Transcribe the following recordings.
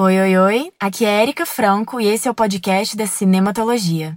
Oi, oi, oi. Aqui é Erika Franco e esse é o podcast da Cinematologia.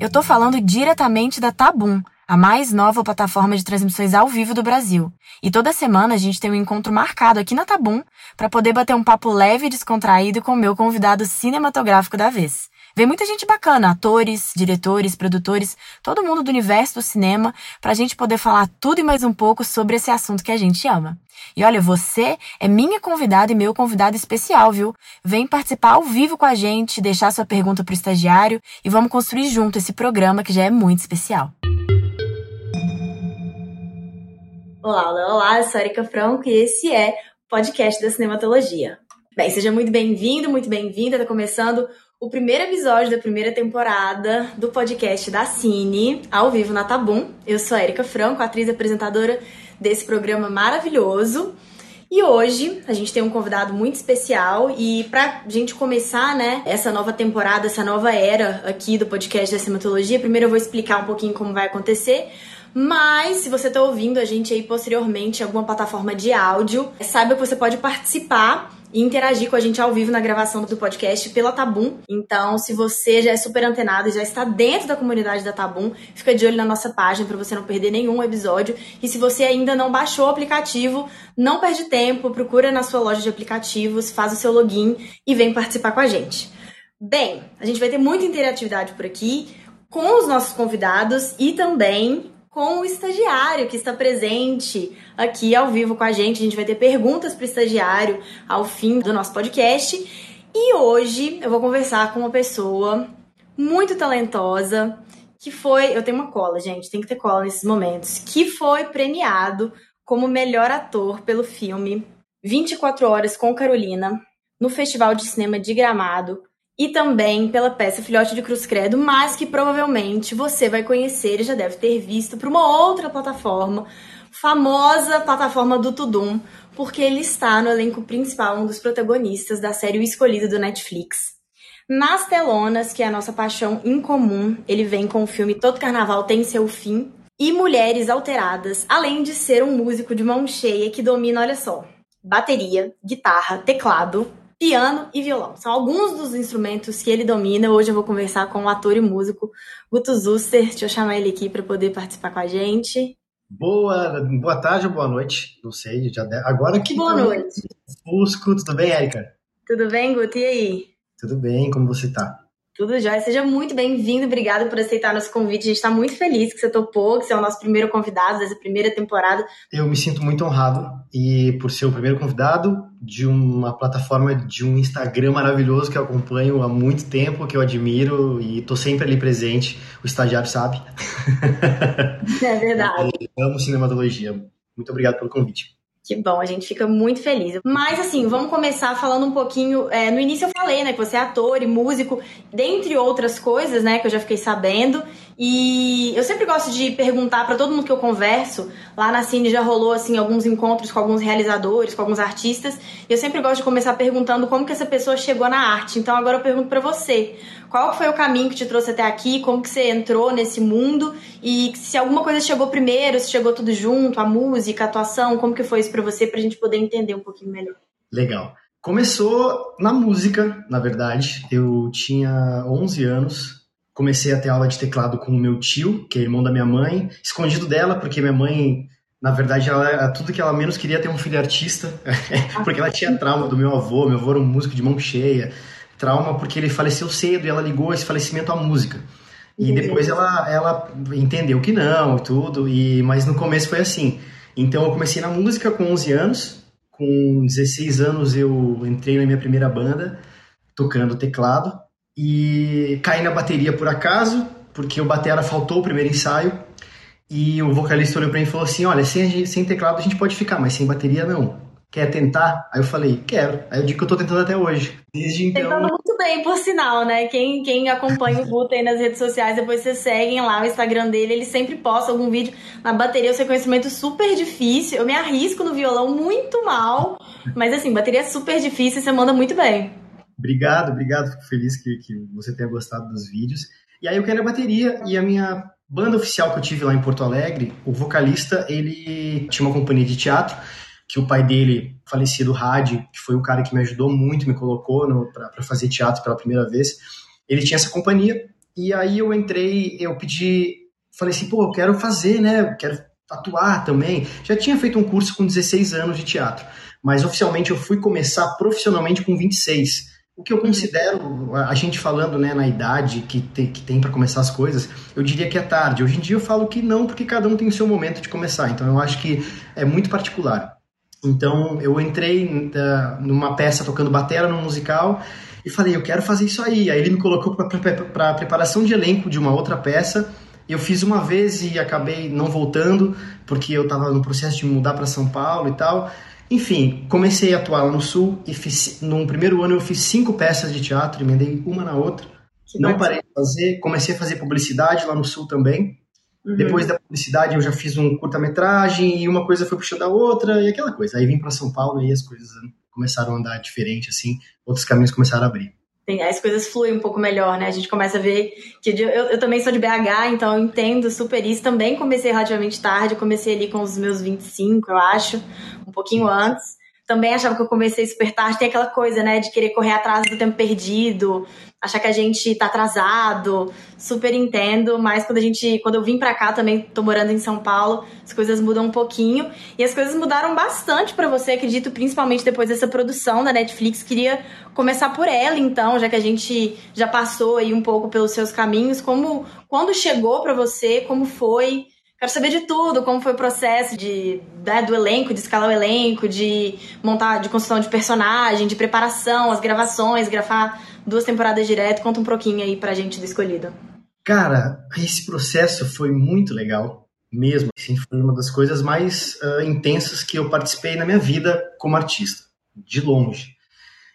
Eu tô falando diretamente da Tabum, a mais nova plataforma de transmissões ao vivo do Brasil. E toda semana a gente tem um encontro marcado aqui na Tabum para poder bater um papo leve e descontraído com o meu convidado cinematográfico da vez. Vem muita gente bacana, atores, diretores, produtores, todo mundo do universo do cinema, pra gente poder falar tudo e mais um pouco sobre esse assunto que a gente ama. E olha, você é minha convidada e meu convidado especial, viu? Vem participar ao vivo com a gente, deixar sua pergunta pro estagiário e vamos construir junto esse programa que já é muito especial. Olá, olá, olá, eu sou a Erika Franco e esse é o podcast da Cinematologia. Bem, seja muito bem-vindo, muito bem-vinda. Tá começando o primeiro episódio da primeira temporada do podcast da Cine, ao vivo na Tabum. Eu sou a Erika Franco, atriz e apresentadora desse programa maravilhoso. E hoje a gente tem um convidado muito especial e pra gente começar, né, essa nova temporada, essa nova era aqui do podcast da Cinematologia, primeiro eu vou explicar um pouquinho como vai acontecer. Mas, se você está ouvindo a gente aí posteriormente em alguma plataforma de áudio, saiba que você pode participar e interagir com a gente ao vivo na gravação do podcast pela Tabum. Então, se você já é super antenado e já está dentro da comunidade da Tabum, fica de olho na nossa página para você não perder nenhum episódio. E se você ainda não baixou o aplicativo, não perde tempo, procura na sua loja de aplicativos, faz o seu login e vem participar com a gente. Bem, a gente vai ter muita interatividade por aqui com os nossos convidados e também com o estagiário que está presente aqui ao vivo com a gente. A gente vai ter perguntas para o estagiário ao fim do nosso podcast. E hoje eu vou conversar com uma pessoa muito talentosa que foi. Eu tenho uma cola, gente, tem que ter cola nesses momentos. Que foi premiado como melhor ator pelo filme 24 Horas com Carolina no Festival de Cinema de Gramado e também pela peça Filhote de Cruz Credo, mas que provavelmente você vai conhecer e já deve ter visto por uma outra plataforma, famosa plataforma do Tudum, porque ele está no elenco principal, um dos protagonistas da série O Escolhido do Netflix. Nas telonas, que é a nossa paixão incomum, ele vem com o filme Todo Carnaval Tem Seu Fim e Mulheres Alteradas, além de ser um músico de mão cheia que domina, olha só, bateria, guitarra, teclado, piano e violão. São alguns dos instrumentos que ele domina. Hoje eu vou conversar com o ator e músico Guto Zuster. Deixa eu chamar ele aqui para poder participar com a gente. Boa, boa tarde ou boa noite, não sei, já de... agora que Boa noite. Fusco, tudo bem, Érica? Tudo bem, Guto? E aí? Tudo bem, como você tá? Tudo jóia. Seja muito bem-vindo. Obrigada por aceitar nosso convite. A gente está muito feliz que você topou, que você é o nosso primeiro convidado dessa primeira temporada. Eu me sinto muito honrado e por ser o primeiro convidado de uma plataforma de um Instagram maravilhoso que eu acompanho há muito tempo, que eu admiro e tô sempre ali presente. O estagiário sabe. É verdade. Eu amo cinematologia. Muito obrigado pelo convite. Que bom, a gente fica muito feliz. Mas assim, vamos começar falando um pouquinho. É, no início eu falei, né, que você é ator e músico, dentre outras coisas, né, que eu já fiquei sabendo. E eu sempre gosto de perguntar para todo mundo que eu converso. Lá na Cine já rolou assim alguns encontros com alguns realizadores, com alguns artistas. E eu sempre gosto de começar perguntando como que essa pessoa chegou na arte. Então agora eu pergunto para você. Qual foi o caminho que te trouxe até aqui? Como que você entrou nesse mundo? E se alguma coisa chegou primeiro, se chegou tudo junto, a música, a atuação, como que foi isso para você, pra gente poder entender um pouquinho melhor? Legal. Começou na música, na verdade. Eu tinha 11 anos, comecei a ter aula de teclado com o meu tio, que é irmão da minha mãe, escondido dela, porque minha mãe, na verdade, ela, tudo que ela menos queria ter um filho artista, porque ela tinha trauma do meu avô, meu avô era um músico de mão cheia, trauma porque ele faleceu cedo e ela ligou esse falecimento à música. E depois ela, ela entendeu que não e tudo, e, mas no começo foi assim. Então eu comecei na música com 11 anos, com 16 anos eu entrei na minha primeira banda, tocando teclado, e caí na bateria por acaso, porque o batera faltou o primeiro ensaio, e o vocalista olhou pra mim e falou assim, olha, sem, sem teclado a gente pode ficar, mas sem bateria não quer tentar? Aí eu falei, quero. Aí eu digo que eu tô tentando até hoje. Desde então. Tentando muito bem, por sinal, né? Quem, quem acompanha o Guto aí nas redes sociais, depois vocês seguem lá o Instagram dele, ele sempre posta algum vídeo na bateria. Eu sei conhecimento super difícil. Eu me arrisco no violão muito mal. Mas assim, bateria é super difícil e você manda muito bem. Obrigado, obrigado. Fico feliz que, que você tenha gostado dos vídeos. E aí eu quero a bateria e a minha banda oficial que eu tive lá em Porto Alegre, o vocalista, ele tinha uma companhia de teatro que o pai dele, falecido Hadi, que foi o cara que me ajudou muito, me colocou para fazer teatro pela primeira vez, ele tinha essa companhia. E aí eu entrei, eu pedi, falei assim, pô, eu quero fazer, né? quero atuar também. Já tinha feito um curso com 16 anos de teatro, mas oficialmente eu fui começar profissionalmente com 26. O que eu considero, a gente falando né, na idade que, te, que tem para começar as coisas, eu diria que é tarde. Hoje em dia eu falo que não, porque cada um tem o seu momento de começar. Então eu acho que é muito particular. Então eu entrei numa peça tocando batera no musical e falei, eu quero fazer isso aí. Aí ele me colocou para preparação de elenco de uma outra peça eu fiz uma vez e acabei não voltando, porque eu estava no processo de mudar para São Paulo e tal. Enfim, comecei a atuar lá no Sul e fiz, no primeiro ano eu fiz cinco peças de teatro, emendei uma na outra. Que não parei de fazer, comecei a fazer publicidade lá no Sul também. Uhum. Depois da publicidade eu já fiz um curta-metragem e uma coisa foi puxando a outra e aquela coisa. Aí vim para São Paulo e as coisas começaram a andar diferente assim, outros caminhos começaram a abrir tem, as coisas fluem um pouco melhor, né? A gente começa a ver que eu, eu também sou de BH, então eu entendo super isso. Também comecei relativamente tarde, comecei ali com os meus 25, eu acho, um pouquinho antes também achava que eu comecei super tarde. Tem aquela coisa, né, de querer correr atrás do tempo perdido, achar que a gente tá atrasado. Super entendo, mas quando a gente, quando eu vim pra cá também, tô morando em São Paulo, as coisas mudam um pouquinho. E as coisas mudaram bastante para você, acredito, principalmente depois dessa produção da Netflix. Queria começar por ela, então, já que a gente já passou aí um pouco pelos seus caminhos. Como, quando chegou para você, como foi? Quero saber de tudo, como foi o processo de, né, do elenco, de escalar o elenco, de montar, de construção de personagem, de preparação, as gravações, gravar duas temporadas direto. Conta um pouquinho aí pra gente do Escolhido. Cara, esse processo foi muito legal, mesmo. Assim, foi uma das coisas mais uh, intensas que eu participei na minha vida como artista, de longe.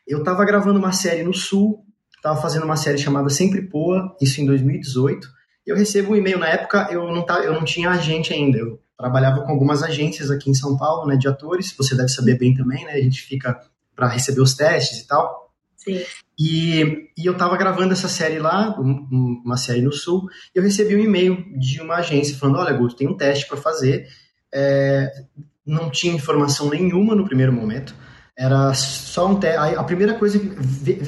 Eu estava gravando uma série no Sul, estava fazendo uma série chamada Sempre Poa, isso em 2018 eu recebo um e-mail. Na época, eu não, tá, eu não tinha agente ainda. Eu trabalhava com algumas agências aqui em São Paulo, né, de atores. Você deve saber bem também, né? A gente fica para receber os testes e tal. Sim. E, e eu estava gravando essa série lá, uma série no Sul, e eu recebi um e-mail de uma agência falando: Olha, Guto, tem um teste para fazer. É, não tinha informação nenhuma no primeiro momento era só um te... a primeira coisa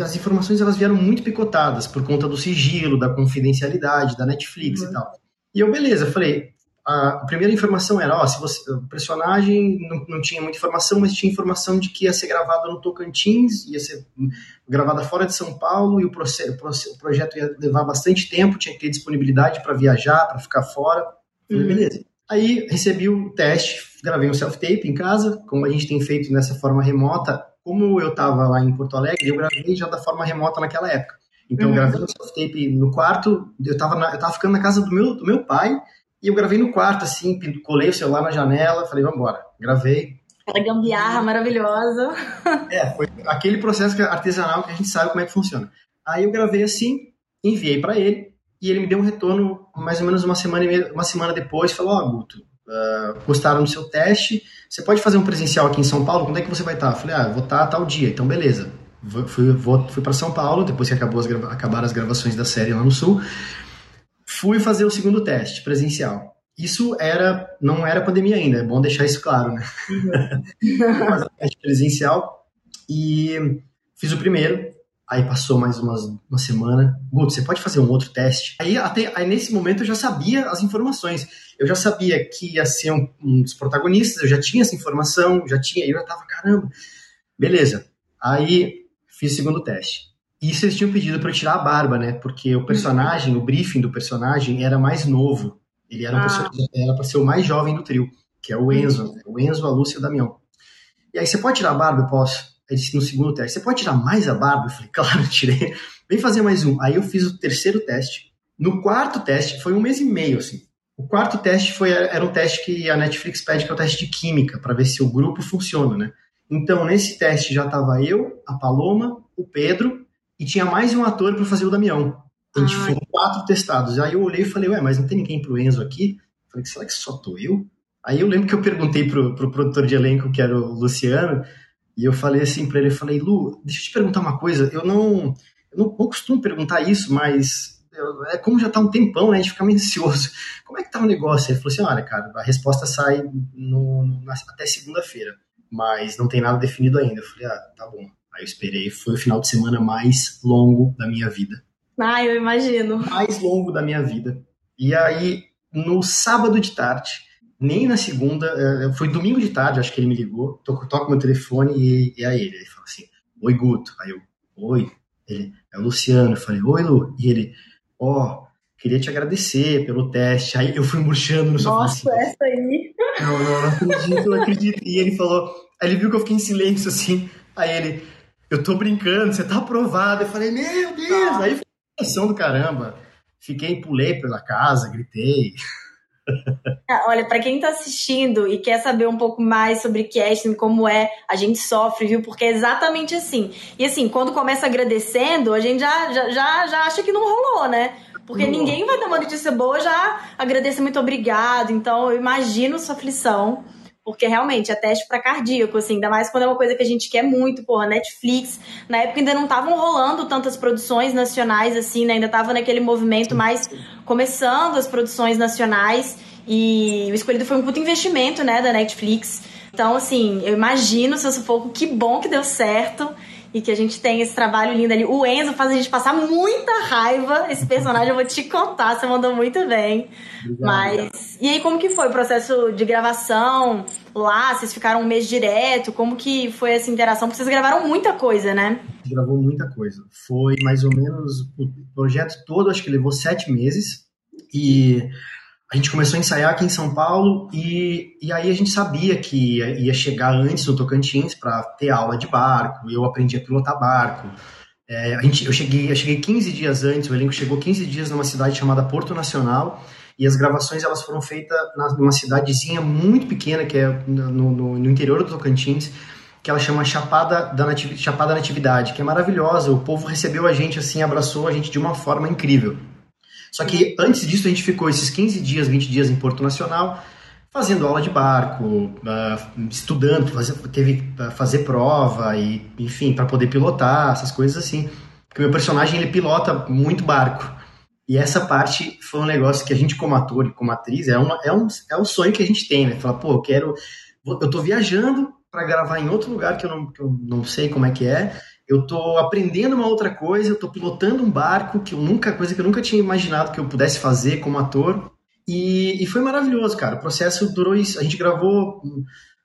as informações elas vieram muito picotadas por conta do sigilo da confidencialidade da Netflix uhum. e tal e eu beleza falei a primeira informação era ó se você o personagem não, não tinha muita informação mas tinha informação de que ia ser gravado no Tocantins ia ser gravada fora de São Paulo e o, processo, o projeto ia levar bastante tempo tinha que ter disponibilidade para viajar para ficar fora falei, uhum. beleza Aí recebi o teste, gravei um self-tape em casa, como a gente tem feito nessa forma remota. Como eu estava lá em Porto Alegre, eu gravei já da forma remota naquela época. Então, uhum. gravei o self-tape no quarto, eu estava eu tava ficando na casa do meu, do meu pai, e eu gravei no quarto, assim, colei o celular na janela, falei, vamos embora. Gravei. Aquela gambiarra maravilhosa. É, foi aquele processo artesanal que a gente sabe como é que funciona. Aí eu gravei assim, enviei para ele, e ele me deu um retorno mais ou menos uma semana, uma semana depois, falou, ó, oh, Guto, uh, gostaram do seu teste, você pode fazer um presencial aqui em São Paulo, quando é que você vai estar? Eu falei, ah, vou estar tal dia, então beleza. Fui, vou, fui para São Paulo, depois que acabou as, acabaram as gravações da série lá no Sul, fui fazer o segundo teste presencial. Isso era, não era pandemia ainda, é bom deixar isso claro, né? Uhum. fazer o teste presencial e fiz o primeiro, Aí passou mais umas, uma semana. Guto, você pode fazer um outro teste? Aí, até, aí nesse momento eu já sabia as informações. Eu já sabia que ia ser um, um dos protagonistas, eu já tinha essa informação, já tinha, eu já tava, caramba. Beleza. Aí fiz o segundo teste. Isso eles tinham pedido para eu tirar a barba, né? Porque o personagem, o briefing do personagem era mais novo. Ele era, ah. para ser o mais jovem do trio, que é o Enzo. Né? O Enzo, a Lúcia e o Damião. E aí, você pode tirar a barba? Eu posso. Ele disse no segundo teste, você pode tirar mais a barba? Eu falei, claro, tirei. Vem fazer mais um. Aí eu fiz o terceiro teste. No quarto teste, foi um mês e meio, assim. O quarto teste foi, era um teste que a Netflix pede, que é o teste de química, para ver se o grupo funciona, né? Então, nesse teste já estava eu, a Paloma, o Pedro, e tinha mais um ator para fazer o Damião. A gente foi quatro testados. Aí eu olhei e falei, ué, mas não tem ninguém pro Enzo aqui? falei, será que só tô eu? Aí eu lembro que eu perguntei pro, pro produtor de elenco, que era o Luciano, e eu falei assim para ele, eu falei, Lu, deixa eu te perguntar uma coisa, eu não, eu não, não costumo perguntar isso, mas eu, é como já tá um tempão, né, a gente fica meio ansioso. Como é que tá o negócio? Ele falou assim, olha, cara, a resposta sai no, na, até segunda-feira. mas não tem nada definido ainda. Eu falei, ah, tá bom. Aí eu esperei, foi o final de semana mais longo da minha vida. Ah, eu imagino. Mais longo da minha vida. E aí, no sábado de tarde, nem na segunda, é, foi domingo de tarde, acho que ele me ligou, toco, toco meu telefone e, e aí ele, ele falou assim, oi Guto. Aí eu, oi. Ele, é o Luciano. Eu falei, oi Lu. E ele, ó, oh, queria te agradecer pelo teste. Aí eu fui murchando no sofá. Nossa, assim, essa aí. Não, não, não acredito, não acredito. E ele falou, aí ele viu que eu fiquei em silêncio assim. Aí ele, eu tô brincando, você tá aprovado. Eu falei, meu Deus. Aí foi uma do caramba. Fiquei, pulei pela casa, gritei. Ah, olha, para quem está assistindo e quer saber um pouco mais sobre casting, como é, a gente sofre, viu? Porque é exatamente assim. E assim, quando começa agradecendo, a gente já, já, já, já acha que não rolou, né? Porque ninguém vai dar uma notícia boa já agradecer muito obrigado. Então, eu imagino sua aflição. Porque realmente é teste para cardíaco, assim, ainda mais quando é uma coisa que a gente quer muito, porra, Netflix. Na época ainda não estavam rolando tantas produções nacionais, assim, né? Ainda tava naquele movimento mais começando as produções nacionais. E o escolhido foi um puto investimento, né, da Netflix. Então, assim, eu imagino seu sufoco, que bom que deu certo e que a gente tem esse trabalho lindo ali. O Enzo faz a gente passar muita raiva. Esse personagem eu vou te contar, você mandou muito bem. Obrigado. Mas e aí como que foi o processo de gravação lá? Vocês ficaram um mês direto? Como que foi essa interação? Porque vocês gravaram muita coisa, né? Gravou muita coisa. Foi mais ou menos o projeto todo, acho que levou sete meses e a gente começou a ensaiar aqui em São Paulo e, e aí a gente sabia que ia, ia chegar antes no Tocantins para ter aula de barco, eu aprendi a pilotar barco. É, a gente, eu, cheguei, eu cheguei 15 dias antes, o elenco chegou 15 dias numa cidade chamada Porto Nacional e as gravações elas foram feitas numa cidadezinha muito pequena que é no, no, no interior do Tocantins, que ela chama Chapada da, Natividade, Chapada Natividade, que é maravilhosa. O povo recebeu a gente assim, abraçou a gente de uma forma incrível. Só que antes disso a gente ficou esses 15 dias, 20 dias em Porto Nacional, fazendo aula de barco, uh, estudando, teve uh, fazer prova e, enfim, para poder pilotar, essas coisas assim. Porque meu personagem ele pilota muito barco. E essa parte foi um negócio que a gente, como ator e como atriz, é, uma, é, um, é um sonho que a gente tem, né? Falar, pô, eu quero. Eu tô viajando para gravar em outro lugar que eu, não, que eu não sei como é que é, eu estou aprendendo uma outra coisa, eu estou pilotando um barco que eu nunca, coisa que eu nunca tinha imaginado que eu pudesse fazer como ator. E, e foi maravilhoso, cara. O processo durou isso. A gente gravou,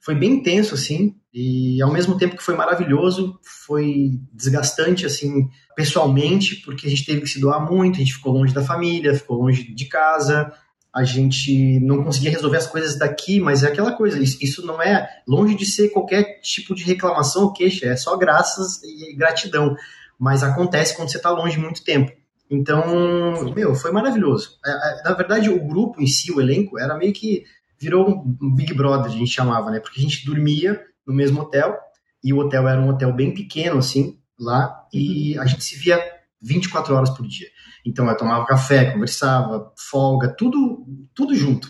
foi bem intenso, assim, e ao mesmo tempo que foi maravilhoso, foi desgastante, assim, pessoalmente, porque a gente teve que se doar muito, a gente ficou longe da família, ficou longe de casa, a gente não conseguia resolver as coisas daqui, mas é aquela coisa, isso, não é longe de ser qualquer tipo de reclamação ou queixa, é só graças e gratidão. Mas acontece quando você está longe muito tempo. Então, meu, foi maravilhoso. É, é, na verdade, o grupo em si, o elenco, era meio que virou um Big Brother, a gente chamava, né? Porque a gente dormia no mesmo hotel, e o hotel era um hotel bem pequeno, assim, lá, e a gente se via 24 horas por dia. Então eu tomava café, conversava, folga, tudo, tudo junto.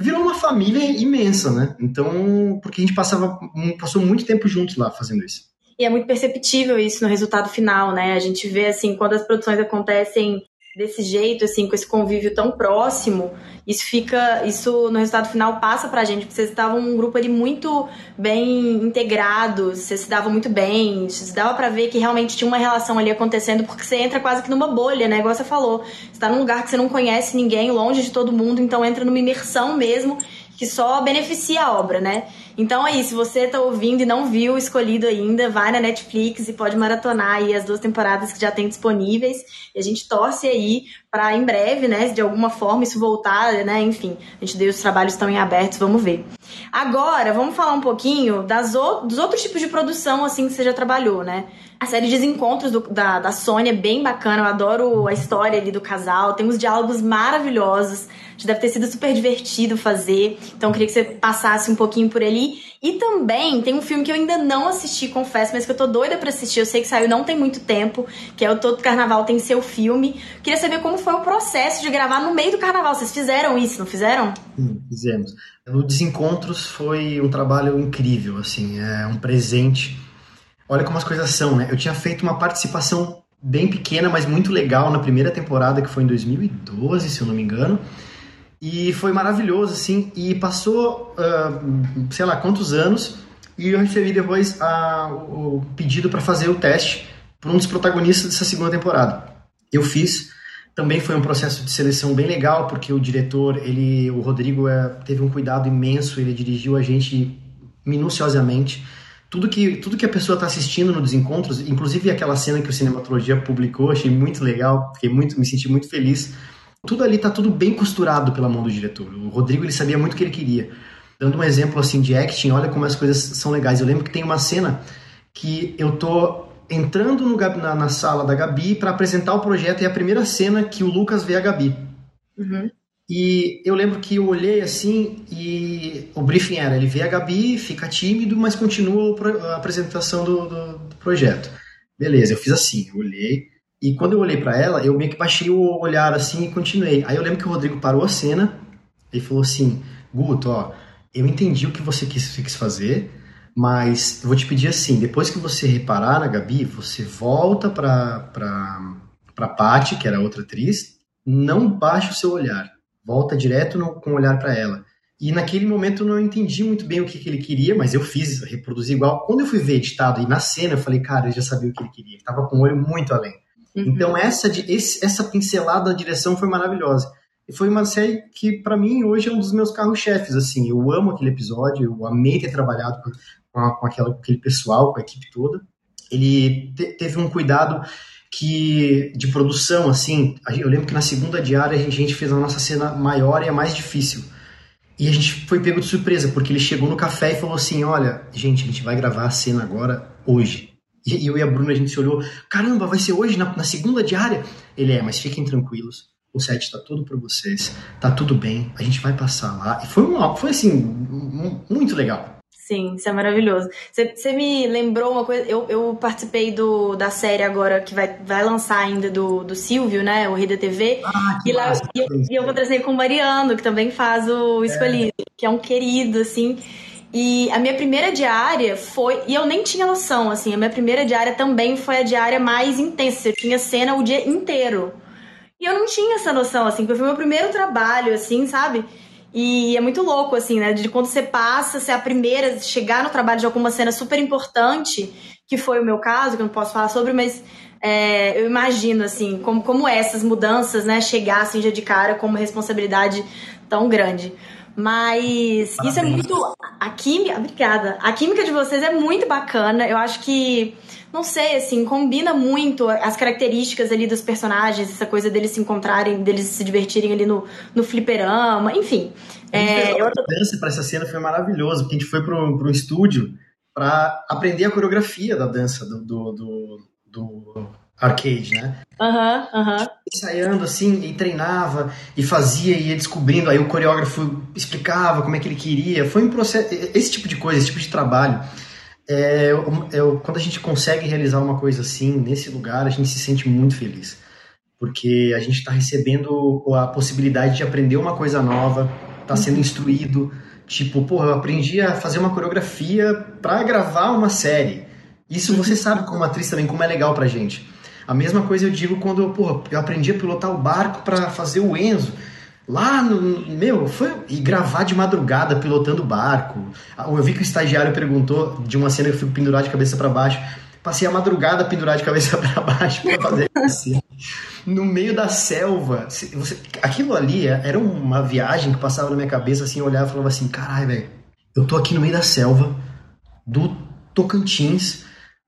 Virou uma família imensa, né? Então, porque a gente passava, passou muito tempo juntos lá fazendo isso. E é muito perceptível isso no resultado final, né? A gente vê assim, quando as produções acontecem desse jeito, assim, com esse convívio tão próximo, isso fica, isso no resultado final passa pra gente, porque vocês estavam um grupo ali muito bem integrado, vocês se davam muito bem, dava para ver que realmente tinha uma relação ali acontecendo, porque você entra quase que numa bolha, né, igual você falou, você tá num lugar que você não conhece ninguém, longe de todo mundo, então entra numa imersão mesmo, que só beneficia a obra, né? Então aí, se você tá ouvindo e não viu escolhido ainda, vai na Netflix e pode maratonar aí as duas temporadas que já tem disponíveis. E a gente torce aí para em breve, né, de alguma forma isso voltar, né? Enfim, a gente deu os trabalhos estão em abertos, vamos ver. Agora, vamos falar um pouquinho das o, dos outros tipos de produção assim que você já trabalhou, né? A série Desencontros do, da, da Sônia é bem bacana, eu adoro a história ali do casal, tem uns diálogos maravilhosos deve ter sido super divertido fazer. Então queria que você passasse um pouquinho por ali. E também tem um filme que eu ainda não assisti, confesso, mas que eu tô doida para assistir. Eu sei que saiu não tem muito tempo, que é o Todo Carnaval tem seu filme. Queria saber como foi o processo de gravar no meio do carnaval. Vocês fizeram isso, não fizeram? Fizemos. O Desencontros foi um trabalho incrível, assim, é um presente. Olha como as coisas são, né? Eu tinha feito uma participação bem pequena, mas muito legal na primeira temporada, que foi em 2012, se eu não me engano. E foi maravilhoso, assim. E passou, uh, sei lá, quantos anos. E eu recebi depois a, o pedido para fazer o teste para um dos protagonistas dessa segunda temporada. Eu fiz. Também foi um processo de seleção bem legal, porque o diretor, ele, o Rodrigo, é, teve um cuidado imenso, ele dirigiu a gente minuciosamente. Tudo que, tudo que a pessoa está assistindo no Desencontros, inclusive aquela cena que o Cinematologia publicou, achei muito legal, fiquei muito, me senti muito feliz. Tudo ali está tudo bem costurado pela mão do diretor. O Rodrigo, ele sabia muito o que ele queria. Dando um exemplo assim de acting, olha como as coisas são legais. Eu lembro que tem uma cena que eu tô entrando no, na, na, sala da Gabi para apresentar o projeto e é a primeira cena que o Lucas vê a Gabi. Uhum. E eu lembro que eu olhei assim e o briefing era: ele vê a Gabi, fica tímido, mas continua a apresentação do, do, do projeto. Beleza, eu fiz assim, eu olhei. E quando eu olhei para ela, eu meio que baixei o olhar assim e continuei. Aí eu lembro que o Rodrigo parou a cena e falou assim: Guto, ó, eu entendi o que você quis, quis fazer, mas eu vou te pedir assim: depois que você reparar na Gabi, você volta pra, pra, pra Paty, que era outra atriz, não baixe o seu olhar volta direto no, com o olhar para ela. E naquele momento eu não entendi muito bem o que, que, ele queria, mas eu fiz, reproduzi igual. Quando eu fui ver editado e na cena, eu falei, cara, eu já sabia o que ele queria. Ele tava com o olho muito além. Uhum. Então essa, esse, essa pincelada da direção foi maravilhosa. E foi uma série que, para mim, hoje é um dos meus carros-chefes, assim. Eu amo aquele episódio, eu amei ter trabalhado com, com, aquela, com aquele pessoal, com a equipe toda. Ele te, teve um cuidado que de produção, assim, eu lembro que na segunda diária a gente fez a nossa cena maior e a mais difícil. E a gente foi pego de surpresa, porque ele chegou no café e falou assim: Olha, gente, a gente vai gravar a cena agora, hoje. E eu e a Bruna, a gente se olhou: Caramba, vai ser hoje, na, na segunda diária? Ele é, mas fiquem tranquilos, o set está todo para vocês, tá tudo bem, a gente vai passar lá. E foi, uma, foi assim, muito legal. Sim, isso é maravilhoso. Você me lembrou uma coisa, eu, eu participei do, da série agora que vai, vai lançar ainda do, do Silvio, né? O Rida TV. Ah, e, lá, e, eu, e eu com o Mariano, que também faz o Escolhido, é. que é um querido, assim. E a minha primeira diária foi. E eu nem tinha noção, assim. A minha primeira diária também foi a diária mais intensa. Eu tinha cena o dia inteiro. E eu não tinha essa noção, assim, porque foi meu primeiro trabalho, assim, sabe? E é muito louco, assim, né? De quando você passa, você é a primeira a chegar no trabalho de alguma cena super importante, que foi o meu caso, que eu não posso falar sobre, mas é, eu imagino, assim, como, como essas mudanças, né, chegar assim já de cara com uma responsabilidade tão grande. Mas Parabéns. isso é muito. A química. Obrigada. A química de vocês é muito bacana. Eu acho que não sei, assim, combina muito as características ali dos personagens, essa coisa deles se encontrarem, deles se divertirem ali no, no fliperama, enfim. É, eu... A dança para essa cena foi maravilhoso, porque a gente foi para um estúdio para aprender a coreografia da dança do, do, do, do arcade, né? Aham, uhum, aham. Uhum. Ensaiando assim, e treinava, e fazia, e ia descobrindo, aí o coreógrafo explicava como é que ele queria. Foi um processo, esse tipo de coisa, esse tipo de trabalho é, eu, quando a gente consegue realizar uma coisa assim, nesse lugar, a gente se sente muito feliz. Porque a gente está recebendo a possibilidade de aprender uma coisa nova, está sendo uhum. instruído. Tipo, pô, eu aprendi a fazer uma coreografia para gravar uma série. Isso você sabe como atriz também, como é legal pra gente. A mesma coisa eu digo quando pô, eu aprendi a pilotar o barco para fazer o Enzo. Lá no. Meu, foi. E gravar de madrugada pilotando barco. Eu vi que o estagiário perguntou de uma cena que eu fico pendurado de cabeça para baixo. Passei a madrugada pendurado de cabeça para baixo pra fazer assim. No meio da selva. Você, aquilo ali era uma viagem que passava na minha cabeça assim, eu olhava e falava assim: caralho, velho, eu tô aqui no meio da selva do Tocantins,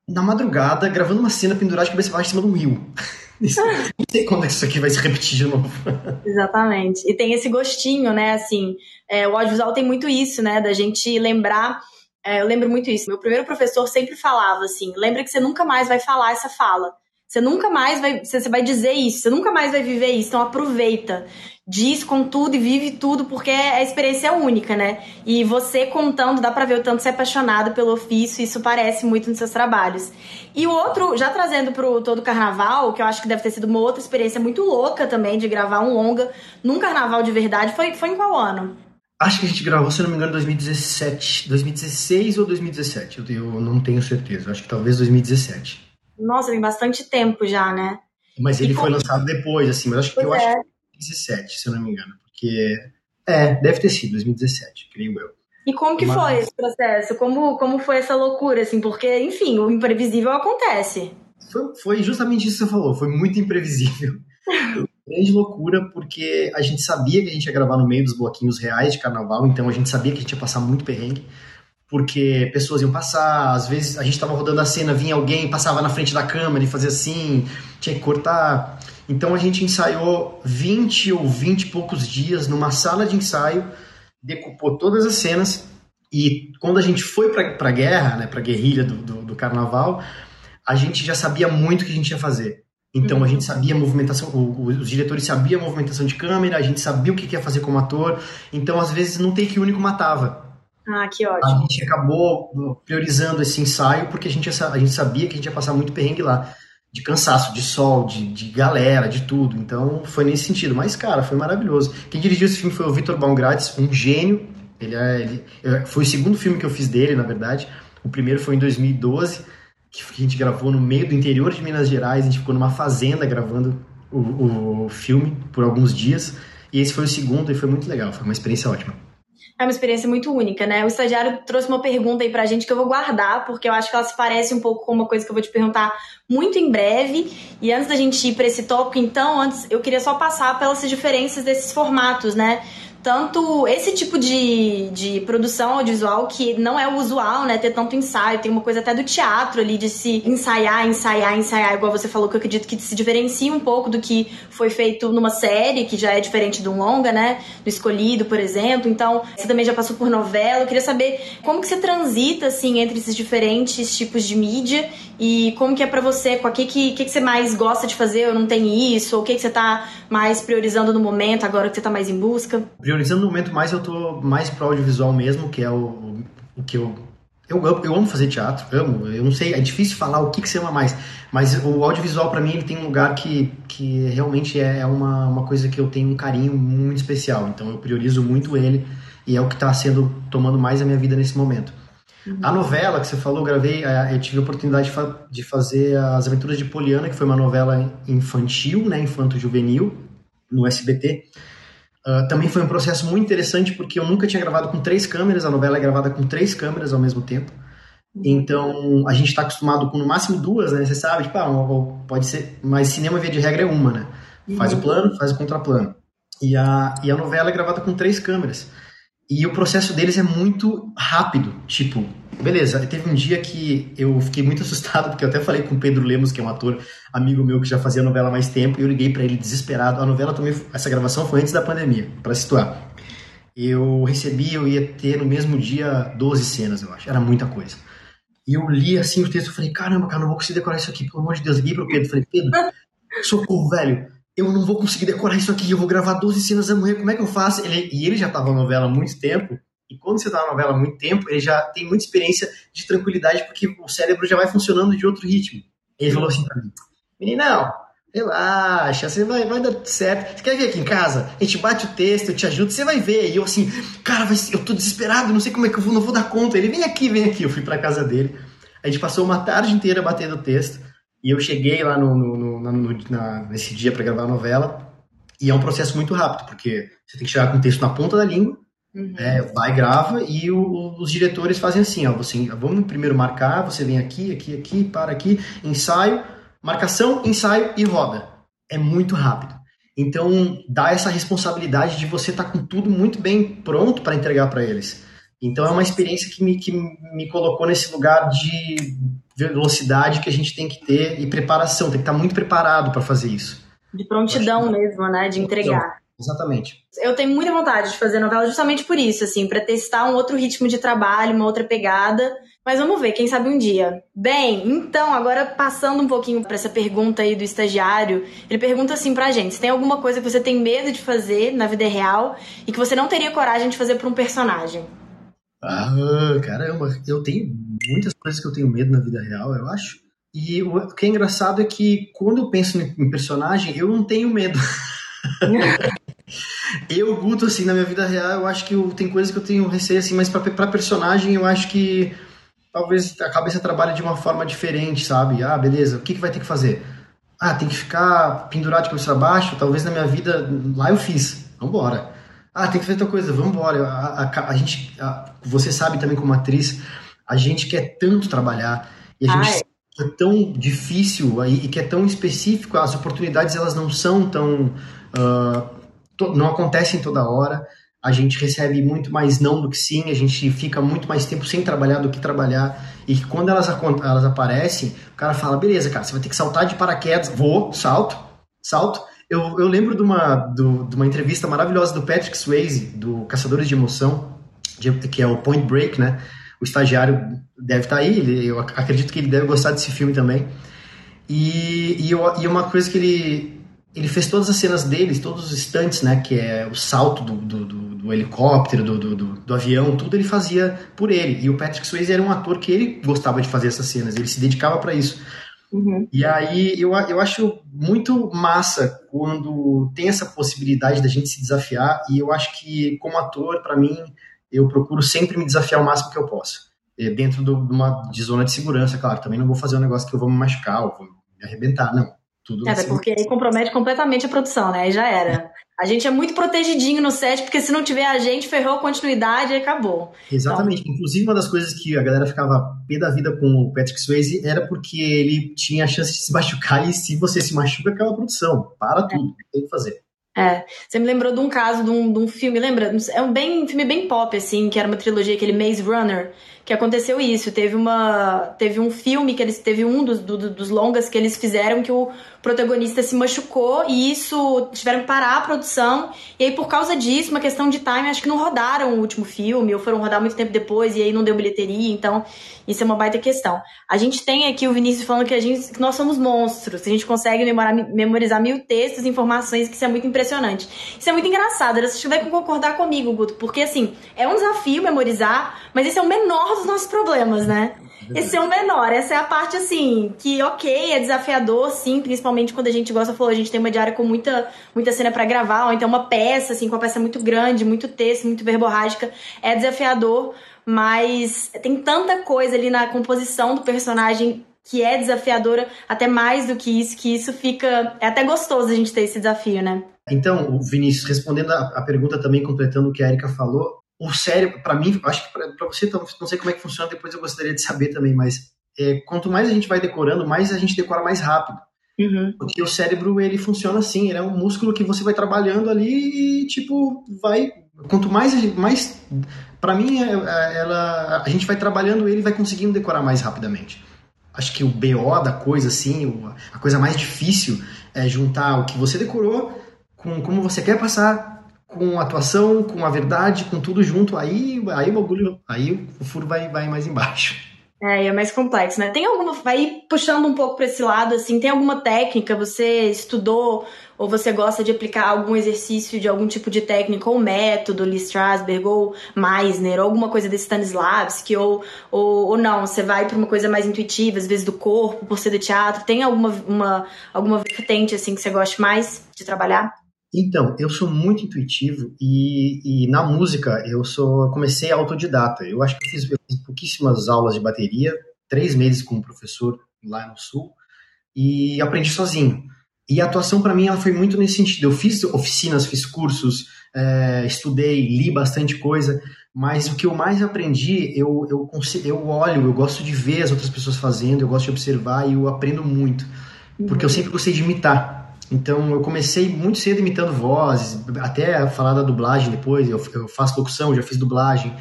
na madrugada, gravando uma cena pendurada de cabeça baixo em cima de um rio. não sei quando é que isso aqui vai se repetir de novo. Exatamente. E tem esse gostinho, né? Assim, é, o audiovisual tem muito isso, né? Da gente lembrar. É, eu lembro muito isso. Meu primeiro professor sempre falava assim: lembra que você nunca mais vai falar essa fala. Você nunca mais vai, você vai dizer isso, você nunca mais vai viver isso, então aproveita. Diz com tudo e vive tudo, porque a experiência é única, né? E você contando, dá pra ver o tanto você é apaixonado pelo ofício, isso parece muito nos seus trabalhos. E o outro, já trazendo pro todo carnaval, que eu acho que deve ter sido uma outra experiência muito louca também, de gravar um longa num carnaval de verdade, foi, foi em qual ano? Acho que a gente gravou, se não me engano, 2017. 2016 ou 2017, eu, eu não tenho certeza. Acho que talvez 2017. Nossa, tem bastante tempo já, né? Mas ele foi lançado depois, assim, mas acho que eu é. acho que 2017, se eu não me engano, porque é, deve ter sido 2017, creio eu. E como que Mas... foi esse processo? Como, como foi essa loucura, assim? Porque, enfim, o imprevisível acontece. Foi, foi justamente isso que você falou, foi muito imprevisível. grande loucura, porque a gente sabia que a gente ia gravar no meio dos bloquinhos reais de carnaval, então a gente sabia que a gente ia passar muito perrengue, porque pessoas iam passar, às vezes a gente estava rodando a cena, vinha alguém, passava na frente da câmera e fazia assim, tinha que cortar. Então a gente ensaiou 20 ou 20 e poucos dias numa sala de ensaio, decupou todas as cenas, e quando a gente foi para a guerra, né, para a guerrilha do, do, do carnaval, a gente já sabia muito o que a gente ia fazer. Então uhum. a gente sabia a movimentação, os diretores sabiam a movimentação de câmera, a gente sabia o que ia fazer como ator. Então às vezes não tem que único matava. Ah, que ótimo. A gente acabou priorizando esse ensaio porque a gente, a gente sabia que a gente ia passar muito perrengue lá. De cansaço, de sol, de, de galera, de tudo. Então foi nesse sentido. Mas, cara, foi maravilhoso. Quem dirigiu esse filme foi o Vitor Baumgratz, um gênio. Ele, é, ele foi o segundo filme que eu fiz dele, na verdade. O primeiro foi em 2012 que a gente gravou no meio do interior de Minas Gerais, a gente ficou numa fazenda gravando o, o filme por alguns dias. E esse foi o segundo e foi muito legal, foi uma experiência ótima. É uma experiência muito única, né? O estagiário trouxe uma pergunta aí pra gente que eu vou guardar, porque eu acho que ela se parece um pouco com uma coisa que eu vou te perguntar muito em breve. E antes da gente ir para esse tópico, então, antes eu queria só passar pelas diferenças desses formatos, né? Tanto esse tipo de, de produção audiovisual que não é o usual, né? Ter tanto ensaio, tem uma coisa até do teatro ali de se ensaiar, ensaiar, ensaiar, igual você falou, que eu acredito que se diferencia um pouco do que foi feito numa série, que já é diferente de um longa, né? Do escolhido, por exemplo. Então, você também já passou por novela. Eu queria saber como que você transita, assim, entre esses diferentes tipos de mídia e como que é para você, com o que, que, que, você mais gosta de fazer ou não tem isso, ou o que, que você tá mais priorizando no momento, agora que você tá mais em busca? Priorizando no momento mais, eu tô mais pro audiovisual mesmo, que é o, o que eu eu, eu, amo fazer teatro, amo. Eu não sei, é difícil falar o que, que você ama mais, mas o audiovisual para mim ele tem um lugar que, que realmente é, é uma, uma coisa que eu tenho um carinho muito especial. Então eu priorizo muito ele e é o que está sendo tomando mais a minha vida nesse momento. Uhum. A novela que você falou, eu gravei, é, eu tive a oportunidade de, fa de, fazer As Aventuras de Poliana, que foi uma novela infantil, né, infanto-juvenil, no SBT. Uh, ah, também foi um processo muito interessante porque eu nunca tinha gravado com três câmeras, a novela é gravada com três câmeras ao mesmo tempo. Então a gente está acostumado com no máximo duas, né? Você sabe, tipo, ah, pode ser, mas cinema via de regra é uma, né? Faz o uhum. plano, faz o contraplano. E a, e a novela é gravada com três câmeras. E o processo deles é muito rápido. Tipo, beleza, teve um dia que eu fiquei muito assustado, porque eu até falei com o Pedro Lemos, que é um ator amigo meu que já fazia novela há mais tempo, e eu liguei para ele desesperado. A novela também, essa gravação foi antes da pandemia, para situar. Eu recebi, eu ia ter no mesmo dia 12 cenas, eu acho. Era muita coisa. E eu li assim o texto, eu falei, caramba, cara, não vou conseguir decorar isso aqui, pelo amor de Deus. Liguei pro Pedro, falei, Pedro, socorro, velho eu não vou conseguir decorar isso aqui, eu vou gravar 12 cenas amanhã, como é que eu faço? Ele, e ele já estava na novela há muito tempo, e quando você está na novela há muito tempo, ele já tem muita experiência de tranquilidade, porque o cérebro já vai funcionando de outro ritmo. Ele falou assim para mim, meninão, relaxa, você vai, vai dar certo. Você quer vir aqui em casa? A gente bate o texto, eu te ajudo, você vai ver. E eu assim, cara, eu tô desesperado, não sei como é que eu vou, não vou dar conta. Ele, vem aqui, vem aqui. Eu fui pra casa dele. A gente passou uma tarde inteira batendo o texto. E eu cheguei lá no, no, no, no na, nesse dia para gravar a novela, e é um processo muito rápido, porque você tem que chegar com o texto na ponta da língua, uhum. é, vai, grava, e o, os diretores fazem assim, ó, você, vamos primeiro marcar, você vem aqui, aqui, aqui, para aqui, ensaio, marcação, ensaio e roda. É muito rápido. Então, dá essa responsabilidade de você estar tá com tudo muito bem pronto para entregar para eles. Então, é uma experiência que me, que me colocou nesse lugar de velocidade que a gente tem que ter e preparação, tem que estar muito preparado para fazer isso. De prontidão mesmo, né? De entregar. Exatamente. Eu tenho muita vontade de fazer novela justamente por isso, assim, para testar um outro ritmo de trabalho, uma outra pegada. Mas vamos ver, quem sabe um dia. Bem, então, agora passando um pouquinho para essa pergunta aí do estagiário, ele pergunta assim pra gente: se tem alguma coisa que você tem medo de fazer na vida real e que você não teria coragem de fazer para um personagem? Ah, caramba, eu tenho muitas coisas que eu tenho medo na vida real, eu acho. E o que é engraçado é que quando eu penso em personagem, eu não tenho medo. eu, Guto, assim, na minha vida real, eu acho que eu, tem coisas que eu tenho receio, assim, mas para personagem eu acho que talvez a cabeça trabalhe de uma forma diferente, sabe? Ah, beleza, o que, que vai ter que fazer? Ah, tem que ficar pendurado de cabeça baixo? Talvez na minha vida, lá eu fiz, vambora. Ah, tem que fazer outra coisa, vamos embora. A, a, a, gente, a, você sabe também como atriz, a gente quer tanto trabalhar e a gente é tão difícil aí, e que é tão específico, as oportunidades elas não são tão. Uh, to, não acontecem toda hora. A gente recebe muito mais não do que sim, a gente fica muito mais tempo sem trabalhar do que trabalhar. E quando elas, elas aparecem, o cara fala: beleza, cara, você vai ter que saltar de paraquedas. Vou, salto, salto. Eu, eu lembro de uma, do, de uma entrevista maravilhosa do Patrick Swayze, do Caçadores de Emoção, de, que é o Point Break, né? o estagiário deve estar tá aí, ele, eu acredito que ele deve gostar desse filme também. E, e, eu, e uma coisa que ele, ele fez todas as cenas deles, todos os instantes, né, que é o salto do, do, do, do helicóptero, do, do, do, avião, tudo ele fazia por ele. E o Patrick Swayze era um ator que ele gostava de fazer essas cenas, ele se dedicava para isso. Uhum. E aí eu, eu acho muito massa quando tem essa possibilidade da gente se desafiar, e eu acho que como ator, para mim, eu procuro sempre me desafiar o máximo que eu posso. É, dentro de uma de zona de segurança, claro. Também não vou fazer um negócio que eu vou me machucar ou vou me arrebentar, não. Tudo é, porque aí compromete completamente a produção, né? Aí já era. A gente é muito protegidinho no set, porque se não tiver a gente, ferrou a continuidade e acabou. Exatamente. Então... Inclusive, uma das coisas que a galera ficava pé da vida com o Patrick Swayze era porque ele tinha a chance de se machucar e se você se machuca, acaba a produção. Para tudo. É. Tem que fazer. É, você me lembrou de um caso de um, de um filme, lembra? É um, bem, um filme bem pop, assim, que era uma trilogia, aquele Maze Runner, que aconteceu isso. Teve uma. Teve um filme que eles. Teve um dos, do, dos longas que eles fizeram que o protagonista se machucou e isso tiveram que parar a produção. E aí, por causa disso, uma questão de time, acho que não rodaram o último filme, ou foram rodar muito tempo depois, e aí não deu bilheteria, então isso é uma baita questão. A gente tem aqui o Vinícius falando que a gente que nós somos monstros, a gente consegue memorar, memorizar mil textos, informações, que isso é muito impressionante. Isso é muito engraçado, você vai concordar comigo, Guto, porque assim, é um desafio memorizar, mas esse é o menor dos nossos problemas, né? Esse é o menor. Essa é a parte, assim, que, ok, é desafiador, sim, principalmente quando a gente gosta, falou, a gente tem uma diária com muita, muita cena para gravar, ou então uma peça, assim, com uma peça muito grande, muito texto, muito verborrágica. É desafiador, mas tem tanta coisa ali na composição do personagem que é desafiadora, até mais do que isso, que isso fica. É até gostoso a gente ter esse desafio, né? Então, Vinícius, respondendo a, a pergunta também, completando o que a Erika falou, o cérebro, para mim, acho que para você, não sei como é que funciona, depois eu gostaria de saber também, mas é, quanto mais a gente vai decorando, mais a gente decora mais rápido. Uhum. Porque o cérebro, ele funciona assim, ele é um músculo que você vai trabalhando ali e, tipo, vai... Quanto mais, mais para mim, é, é, ela, a gente vai trabalhando ele vai conseguindo decorar mais rapidamente. Acho que o BO da coisa, assim, a coisa mais difícil é juntar o que você decorou com como você quer passar com atuação, com a verdade, com tudo junto, aí, aí o bagulho, aí o furo vai, vai mais embaixo. É, é mais complexo, né? Tem alguma, vai puxando um pouco para esse lado, assim, tem alguma técnica, você estudou ou você gosta de aplicar algum exercício de algum tipo de técnica ou método, Lee Strasberg ou Meisner, ou alguma coisa desse Stanislavski, ou, ou, ou não, você vai para uma coisa mais intuitiva, às vezes do corpo, por ser do teatro, tem alguma, uma, alguma vertente, assim, que você goste mais de trabalhar? Então, eu sou muito intuitivo e, e na música eu sou comecei autodidata. Eu acho que eu fiz, eu fiz pouquíssimas aulas de bateria, três meses com um professor lá no Sul e aprendi sozinho. E a atuação para mim ela foi muito nesse sentido. Eu fiz oficinas, fiz cursos, é, estudei, li bastante coisa, mas o que eu mais aprendi, eu, eu, eu olho, eu gosto de ver as outras pessoas fazendo, eu gosto de observar e eu aprendo muito. Porque eu sempre gostei de imitar. Então eu comecei muito cedo imitando vozes, até falar da dublagem depois, eu, eu faço locução, já fiz dublagem.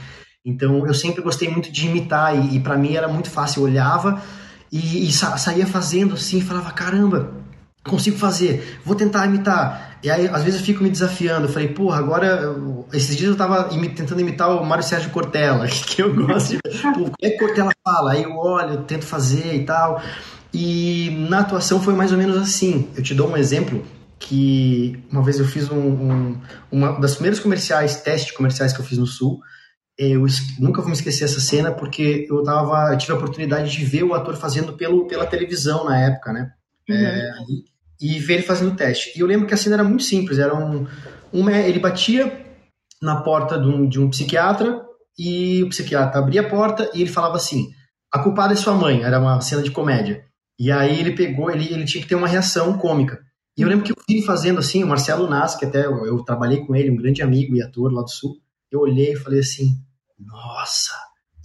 Então eu sempre gostei muito de imitar e, e para mim era muito fácil. Eu olhava e, e sa saía fazendo assim, falava: caramba, consigo fazer, vou tentar imitar. E aí, às vezes, eu fico me desafiando. Eu falei, porra, agora. Esses dias eu tava tentando imitar o Mário Sérgio Cortella, que eu gosto de. Pô, como é que Cortella fala? Aí eu olho, eu tento fazer e tal. E na atuação foi mais ou menos assim. Eu te dou um exemplo que uma vez eu fiz um, um uma das primeiras comerciais, testes comerciais que eu fiz no Sul. Eu nunca vou me esquecer essa cena porque eu tava, eu tive a oportunidade de ver o ator fazendo pelo, pela televisão na época, né? Uhum. É, e ver ele fazendo o teste. E eu lembro que a cena era muito simples. Era um, um ele batia na porta de um, de um psiquiatra e o psiquiatra abria a porta e ele falava assim: a culpada é sua mãe. Era uma cena de comédia. E aí ele pegou, ele, ele tinha que ter uma reação cômica. E eu lembro que eu vi fazendo assim, o Marcelo Nas, que até eu, eu trabalhei com ele, um grande amigo e ator lá do Sul. Eu olhei e falei assim: nossa,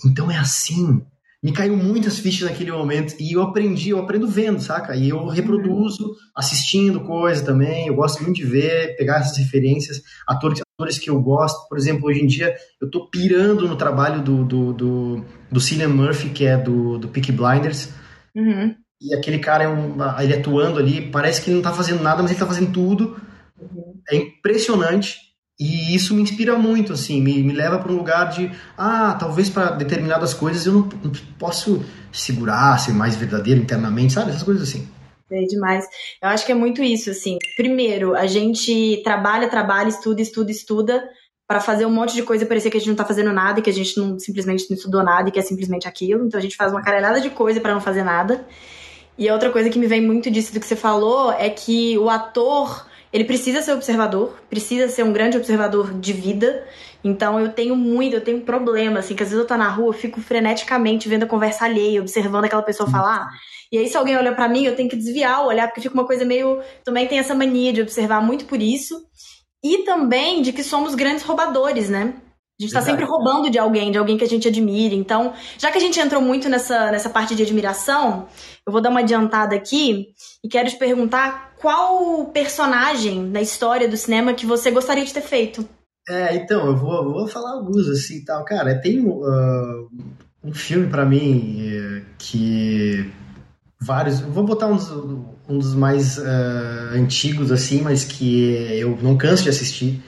então é assim me caiu muitas fichas naquele momento e eu aprendi, eu aprendo vendo, saca? E eu reproduzo, assistindo coisa também, eu gosto muito de ver, pegar essas referências, atores, atores que eu gosto, por exemplo, hoje em dia eu tô pirando no trabalho do, do, do, do Cillian Murphy, que é do, do Peaky Blinders, uhum. E aquele cara é um, ele atuando ali, parece que ele não tá fazendo nada, mas ele tá fazendo tudo, uhum. é impressionante, e isso me inspira muito, assim, me, me leva para um lugar de, ah, talvez para determinadas coisas eu não, não, posso segurar, ser mais verdadeiro internamente, sabe? Essas coisas assim. É demais. Eu acho que é muito isso, assim. Primeiro, a gente trabalha, trabalha, estuda, estuda, estuda, para fazer um monte de coisa parecer que a gente não tá fazendo nada e que a gente não simplesmente não estudou nada e que é simplesmente aquilo. Então a gente faz uma caralhada de coisa para não fazer nada. E a outra coisa que me vem muito disso do que você falou é que o ator ele precisa ser observador, precisa ser um grande observador de vida. Então eu tenho muito, eu tenho um problema, assim, que às vezes eu tô na rua, eu fico freneticamente vendo a conversa alheia, observando aquela pessoa falar. E aí, se alguém olha para mim, eu tenho que desviar o olhar, porque fica uma coisa meio. Também tem essa mania de observar muito por isso. E também de que somos grandes roubadores, né? A gente está sempre roubando de alguém, de alguém que a gente admira. Então, já que a gente entrou muito nessa, nessa parte de admiração, eu vou dar uma adiantada aqui e quero te perguntar qual personagem da história do cinema que você gostaria de ter feito. É, então, eu vou, vou falar alguns assim tal. Cara, tem uh, um filme para mim uh, que vários. Vou botar um dos, um dos mais uh, antigos assim, mas que eu não canso de assistir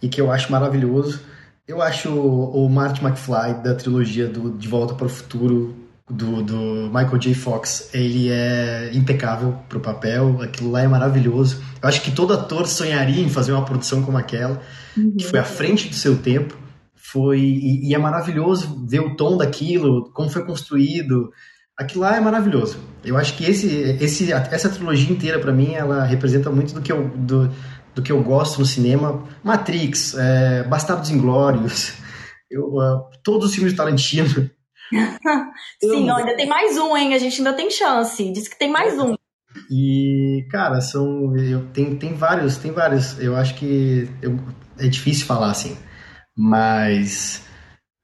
e que eu acho maravilhoso eu acho o Marty McFly da trilogia do De Volta para o Futuro do, do Michael J. Fox, ele é impecável pro papel, aquilo lá é maravilhoso. Eu acho que todo ator sonharia em fazer uma produção como aquela, uhum. que foi à frente do seu tempo. Foi e, e, é maravilhoso ver o tom daquilo, como foi construído. Aquilo lá é maravilhoso. Eu acho que esse, esse, essa trilogia inteira para mim ela representa muito do que eu do, do que eu gosto no cinema. Matrix, é, Bastardos Inglórios, eu, uh, todos os filmes de Tarantino. Sim, ó, ainda tem mais um, hein? A gente ainda tem chance. Diz que tem mais um. E, cara, são. Eu, tem, tem vários, tem vários. Eu acho que eu, é difícil falar assim. Mas.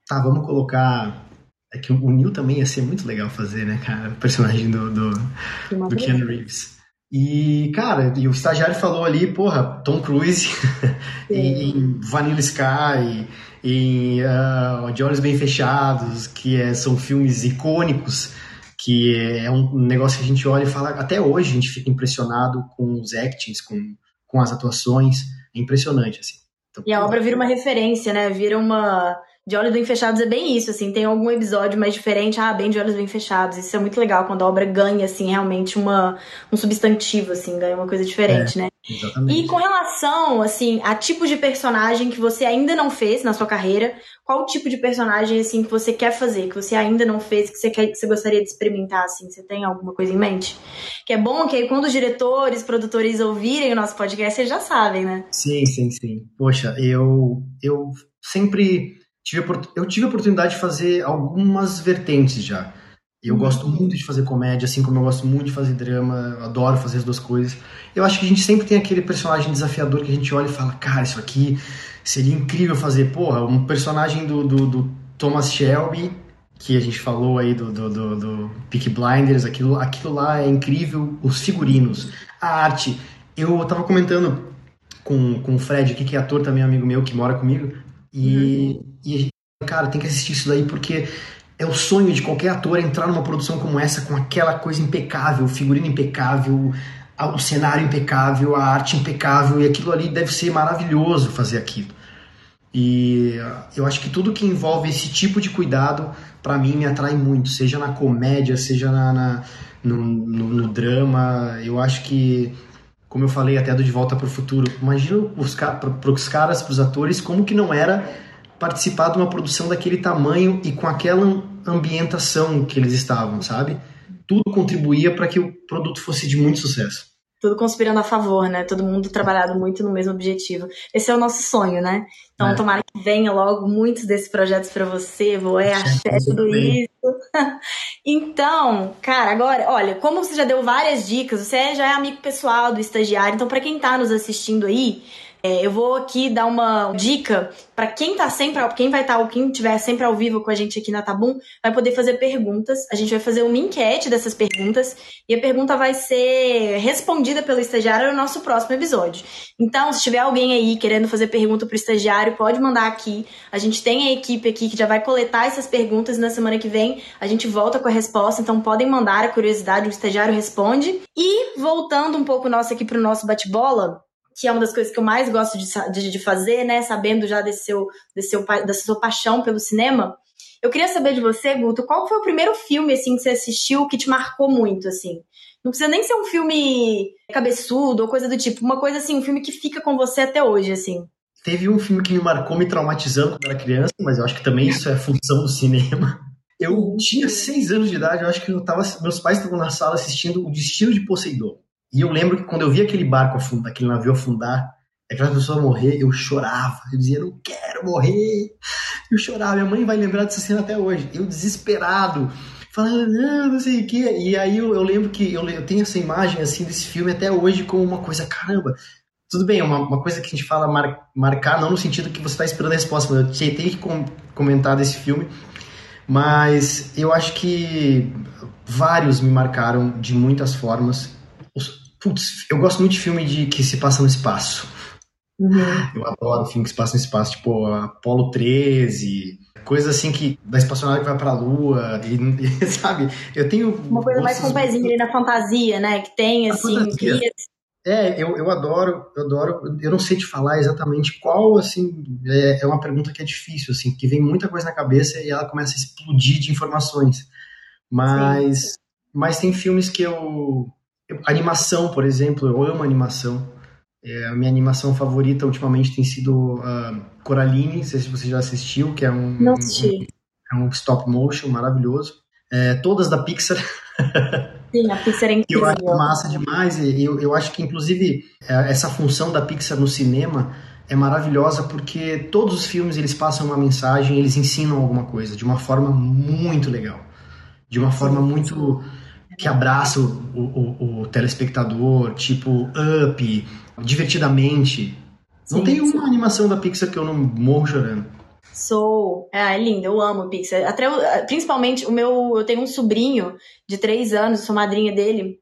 Tá, vamos colocar. É que o Neil também ia ser muito legal fazer, né, cara? O personagem do, do, do Keanu Reeves. E, cara, e o estagiário falou ali, porra, Tom Cruise em Vanilla Sky, em uh, De Olhos Bem Fechados, que é, são filmes icônicos, que é um negócio que a gente olha e fala, até hoje a gente fica impressionado com os actings, com, com as atuações, é impressionante, assim. Então, e a obra vira uma referência, né? Vira uma de Olhos Bem Fechados é bem isso, assim, tem algum episódio mais diferente, ah, bem de Olhos Bem Fechados. Isso é muito legal, quando a obra ganha, assim, realmente uma, um substantivo, assim, ganha uma coisa diferente, é, né? Exatamente. E com relação, assim, a tipo de personagem que você ainda não fez na sua carreira, qual tipo de personagem, assim, que você quer fazer, que você ainda não fez, que você, quer, que você gostaria de experimentar, assim? Você tem alguma coisa em mente? Que é bom que aí quando os diretores, produtores ouvirem o nosso podcast, vocês já sabem, né? Sim, sim, sim. Poxa, eu, eu sempre tive, eu tive a oportunidade de fazer algumas vertentes já. Eu gosto muito de fazer comédia, assim como eu gosto muito de fazer drama, adoro fazer as duas coisas. Eu acho que a gente sempre tem aquele personagem desafiador que a gente olha e fala, cara, isso aqui seria incrível fazer. Porra, um personagem do, do, do Thomas Shelby, que a gente falou aí do, do, do, do Peaky Blinders, aquilo, aquilo lá é incrível. Os figurinos, a arte. Eu tava comentando com, com o Fred aqui, que é ator também, amigo meu, que mora comigo, e, uhum. E a gente, cara, tem que assistir isso daí porque é o sonho de qualquer ator entrar numa produção como essa com aquela coisa impecável, figurino impecável, o cenário impecável, a arte impecável e aquilo ali deve ser maravilhoso fazer aquilo. E eu acho que tudo que envolve esse tipo de cuidado, para mim, me atrai muito, seja na comédia, seja na, na no, no, no, drama. Eu acho que como eu falei até do De Volta para o Futuro, imagina para os caras, para os atores, como que não era participar de uma produção daquele tamanho e com aquela ambientação que eles estavam, sabe? Tudo contribuía para que o produto fosse de muito sucesso. tudo conspirando a favor, né? Todo mundo trabalhado muito no mesmo objetivo. Esse é o nosso sonho, né? Então, é. tomara que venha logo muitos desses projetos para você, voé, axé, tudo isso. então, cara, agora, olha, como você já deu várias dicas, você já é amigo pessoal do estagiário, então para quem tá nos assistindo aí, é, eu vou aqui dar uma dica para quem tá sempre, quem vai estar, tá, ou quem estiver sempre ao vivo com a gente aqui na Tabum, vai poder fazer perguntas. A gente vai fazer uma enquete dessas perguntas e a pergunta vai ser respondida pelo estagiário no nosso próximo episódio. Então, se tiver alguém aí querendo fazer pergunta pro estagiário, pode mandar aqui. A gente tem a equipe aqui que já vai coletar essas perguntas e na semana que vem a gente volta com a resposta. Então, podem mandar a curiosidade, o estagiário responde. E voltando um pouco nosso aqui pro nosso bate-bola, que é uma das coisas que eu mais gosto de, de, de fazer, né? Sabendo já desse seu, desse seu, dessa sua paixão pelo cinema. Eu queria saber de você, Guto, qual foi o primeiro filme, assim, que você assistiu que te marcou muito, assim? Não precisa nem ser um filme cabeçudo ou coisa do tipo. Uma coisa, assim, um filme que fica com você até hoje, assim. Teve um filme que me marcou me traumatizando quando era criança, mas eu acho que também isso é função do cinema. Eu tinha seis anos de idade, eu acho que eu tava, meus pais estavam na sala assistindo O Destino de Poseidon. E eu lembro que quando eu vi aquele barco afundar, aquele navio afundar, aquela pessoa morrer, eu chorava. Eu dizia, não quero morrer. Eu chorava. Minha mãe vai lembrar dessa cena até hoje. Eu desesperado, falando, não, não sei o quê. E aí eu, eu lembro que eu, eu, tenho essa imagem assim desse filme até hoje como uma coisa, caramba. Tudo bem, uma, uma coisa que a gente fala mar, marcar, não no sentido que você está esperando a resposta, mas eu tenho que com, comentar desse filme. Mas eu acho que vários me marcaram de muitas formas Putz, eu gosto muito de filme de que se passa no espaço. Uhum. Eu adoro filme que se passa no espaço, tipo Apolo 13, coisa assim que da espaçonave que vai pra lua, e, e, sabe? Eu tenho. Uma coisa mais com um pezinho ali na fantasia, né? Que tem, assim. É, eu, eu adoro, eu adoro, eu não sei te falar exatamente qual, assim, é, é uma pergunta que é difícil, assim, que vem muita coisa na cabeça e ela começa a explodir de informações. Mas, Sim. mas tem filmes que eu, Animação, por exemplo, eu amo animação. É, a minha animação favorita ultimamente tem sido uh, Coraline, não sei se você já assistiu, que é um, não assisti. um, é um stop motion maravilhoso. É, todas da Pixar. Sim, a Pixar é incrível. Eu acho massa demais. E eu, eu acho que, inclusive, é, essa função da Pixar no cinema é maravilhosa porque todos os filmes eles passam uma mensagem, eles ensinam alguma coisa de uma forma muito legal, de uma forma muito que abraça o, o, o, telespectador, tipo Up, Divertidamente. Não sim, tem uma sim. animação da Pixar que eu não morro chorando. Sou. É, é lindo, eu amo Pixar. Até, principalmente, o meu. Eu tenho um sobrinho de três anos, sou madrinha dele.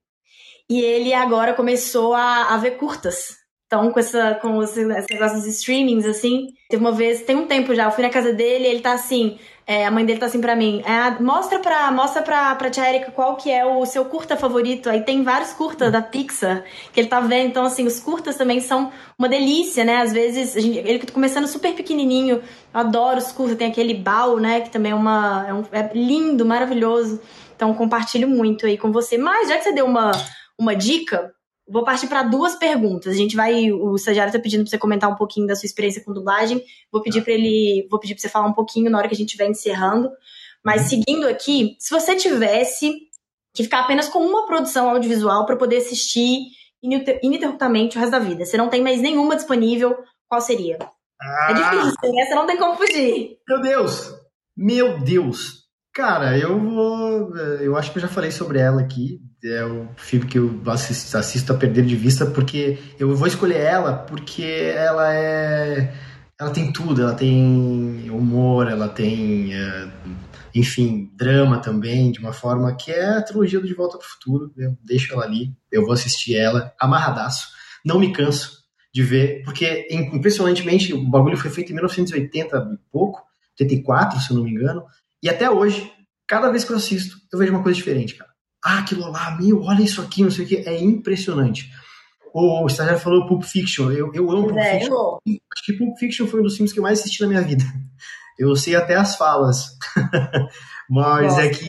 E ele agora começou a, a ver curtas. Então, com, essa, com esse negócio dos streamings, assim, teve uma vez, tem um tempo já, eu fui na casa dele e ele tá assim, é, a mãe dele tá assim pra mim, é, mostra, pra, mostra pra, pra tia Erika qual que é o seu curta favorito. Aí tem vários curtas da Pixar que ele tá vendo. Então, assim, os curtas também são uma delícia, né? Às vezes, gente, ele começando super pequenininho, eu adoro os curtas. Tem aquele Bal, né? Que também é, uma, é, um, é lindo, maravilhoso. Então, compartilho muito aí com você. Mas, já que você deu uma, uma dica, Vou partir para duas perguntas. A gente vai, o estagiário está pedindo para você comentar um pouquinho da sua experiência com dublagem. Vou pedir para ele, vou pedir para você falar um pouquinho na hora que a gente estiver encerrando. Mas uhum. seguindo aqui, se você tivesse que ficar apenas com uma produção audiovisual para poder assistir ininterruptamente o resto da vida, você não tem mais nenhuma disponível, qual seria? É ah, é difícil, né? Você não tem como fugir. Meu Deus! Meu Deus! Cara, eu vou. Eu acho que eu já falei sobre ela aqui é o filme que eu assisto, assisto a perder de vista, porque eu vou escolher ela porque ela é. Ela tem tudo, ela tem humor, ela tem, é, enfim, drama também, de uma forma que é a trilogia do De Volta para o Futuro. Eu deixo ela ali, eu vou assistir ela, amarradaço. Não me canso de ver, porque impressionantemente o bagulho foi feito em 1980 e pouco, 84, se eu não me engano, e até hoje, cada vez que eu assisto, eu vejo uma coisa diferente, cara ah, aquilo lá, meu, olha isso aqui, não sei o que, é impressionante. O, o estagiário falou Pulp Fiction, eu, eu amo Pulp é, Fiction. Eu... Acho que Pulp Fiction foi um dos filmes que eu mais assisti na minha vida. Eu sei até as falas. Mas Nossa. é que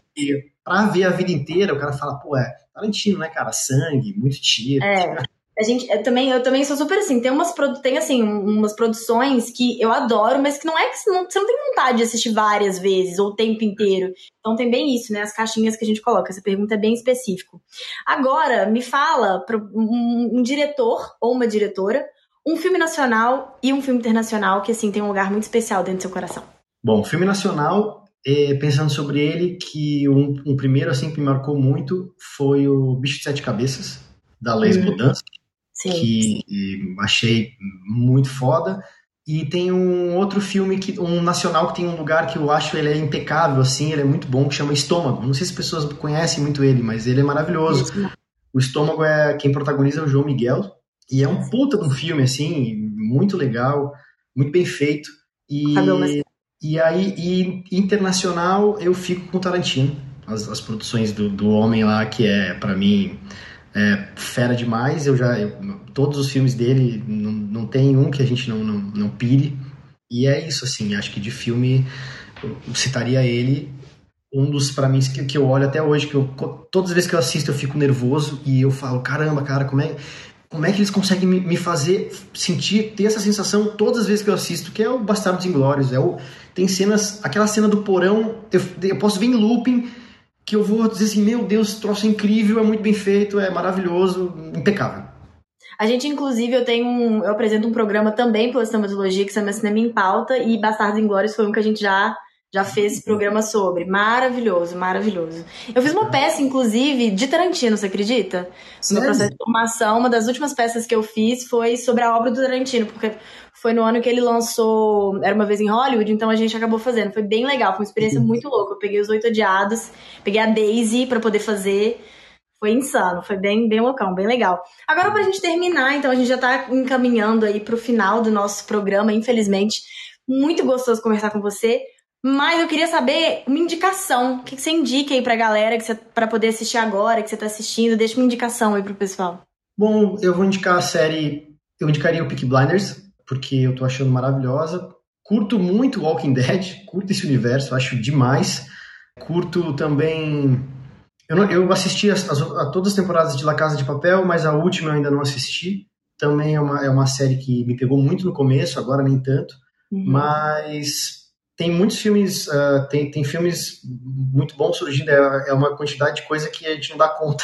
pra ver a vida inteira, o cara fala, pô, é Tarantino, né, cara? Sangue, muito tiro. É. A gente, eu também, eu também sou super assim. Tem umas, tem assim, umas produções que eu adoro, mas que não é que você não, você não tem vontade de assistir várias vezes ou o tempo inteiro. Então tem bem isso, né? As caixinhas que a gente coloca. Essa pergunta é bem específico. Agora, me fala um, um diretor ou uma diretora, um filme nacional e um filme internacional que assim tem um lugar muito especial dentro do seu coração. Bom, filme nacional, é, pensando sobre ele, que um, um, primeiro assim que me marcou muito foi o Bicho de Sete Cabeças da Les hum. Sim. que achei muito foda. E tem um outro filme, que um nacional que tem um lugar que eu acho ele é impecável, assim, ele é muito bom, que chama Estômago. Não sei se as pessoas conhecem muito ele, mas ele é maravilhoso. O Estômago é quem protagoniza é o João Miguel. E é um puta de um filme, assim, muito legal, muito bem feito. E, e aí, e internacional, eu fico com o Tarantino. As, as produções do, do homem lá, que é, para mim, é fera demais. Eu já eu, todos os filmes dele não, não tem um que a gente não, não, não pire. E é isso assim, acho que de filme eu citaria ele um dos para mim que, que eu olho até hoje que eu todas as vezes que eu assisto eu fico nervoso e eu falo, caramba, cara, como é como é que eles conseguem me, me fazer sentir, ter essa sensação todas as vezes que eu assisto, que é o Bastardos Inglórios, é o tem cenas, aquela cena do porão, eu, eu posso ver em looping que eu vou dizer assim, meu Deus, troço é incrível, é muito bem feito, é maravilhoso, impecável. A gente, inclusive, eu tenho um, eu apresento um programa também pela cinematologia que se chama Cinema em Pauta e Bastardos Inglórios foi um que a gente já já fez esse programa sobre. Maravilhoso, maravilhoso. Eu fiz uma peça, inclusive, de Tarantino, você acredita? No meu processo de formação, uma das últimas peças que eu fiz foi sobre a obra do Tarantino, porque foi no ano que ele lançou Era Uma Vez em Hollywood, então a gente acabou fazendo. Foi bem legal, foi uma experiência uhum. muito louca. Eu peguei os Oito Odiados, peguei a Daisy para poder fazer. Foi insano, foi bem, bem loucão, bem legal. Agora, pra gente terminar, então, a gente já tá encaminhando aí pro final do nosso programa, infelizmente. Muito gostoso conversar com você. Mas eu queria saber uma indicação. O que você indica aí pra galera que você, pra poder assistir agora, que você tá assistindo? Deixa uma indicação aí pro pessoal. Bom, eu vou indicar a série. Eu indicaria o Peak Blinders, porque eu tô achando maravilhosa. Curto muito Walking Dead, curto esse universo, acho demais. Curto também. Eu, não, eu assisti a, a, a, todas as temporadas de La Casa de Papel, mas a última eu ainda não assisti. Também é uma, é uma série que me pegou muito no começo, agora nem tanto. Uhum. Mas tem muitos filmes, uh, tem, tem filmes muito bons surgindo, é, é, uma quantidade de coisa que a gente não dá conta.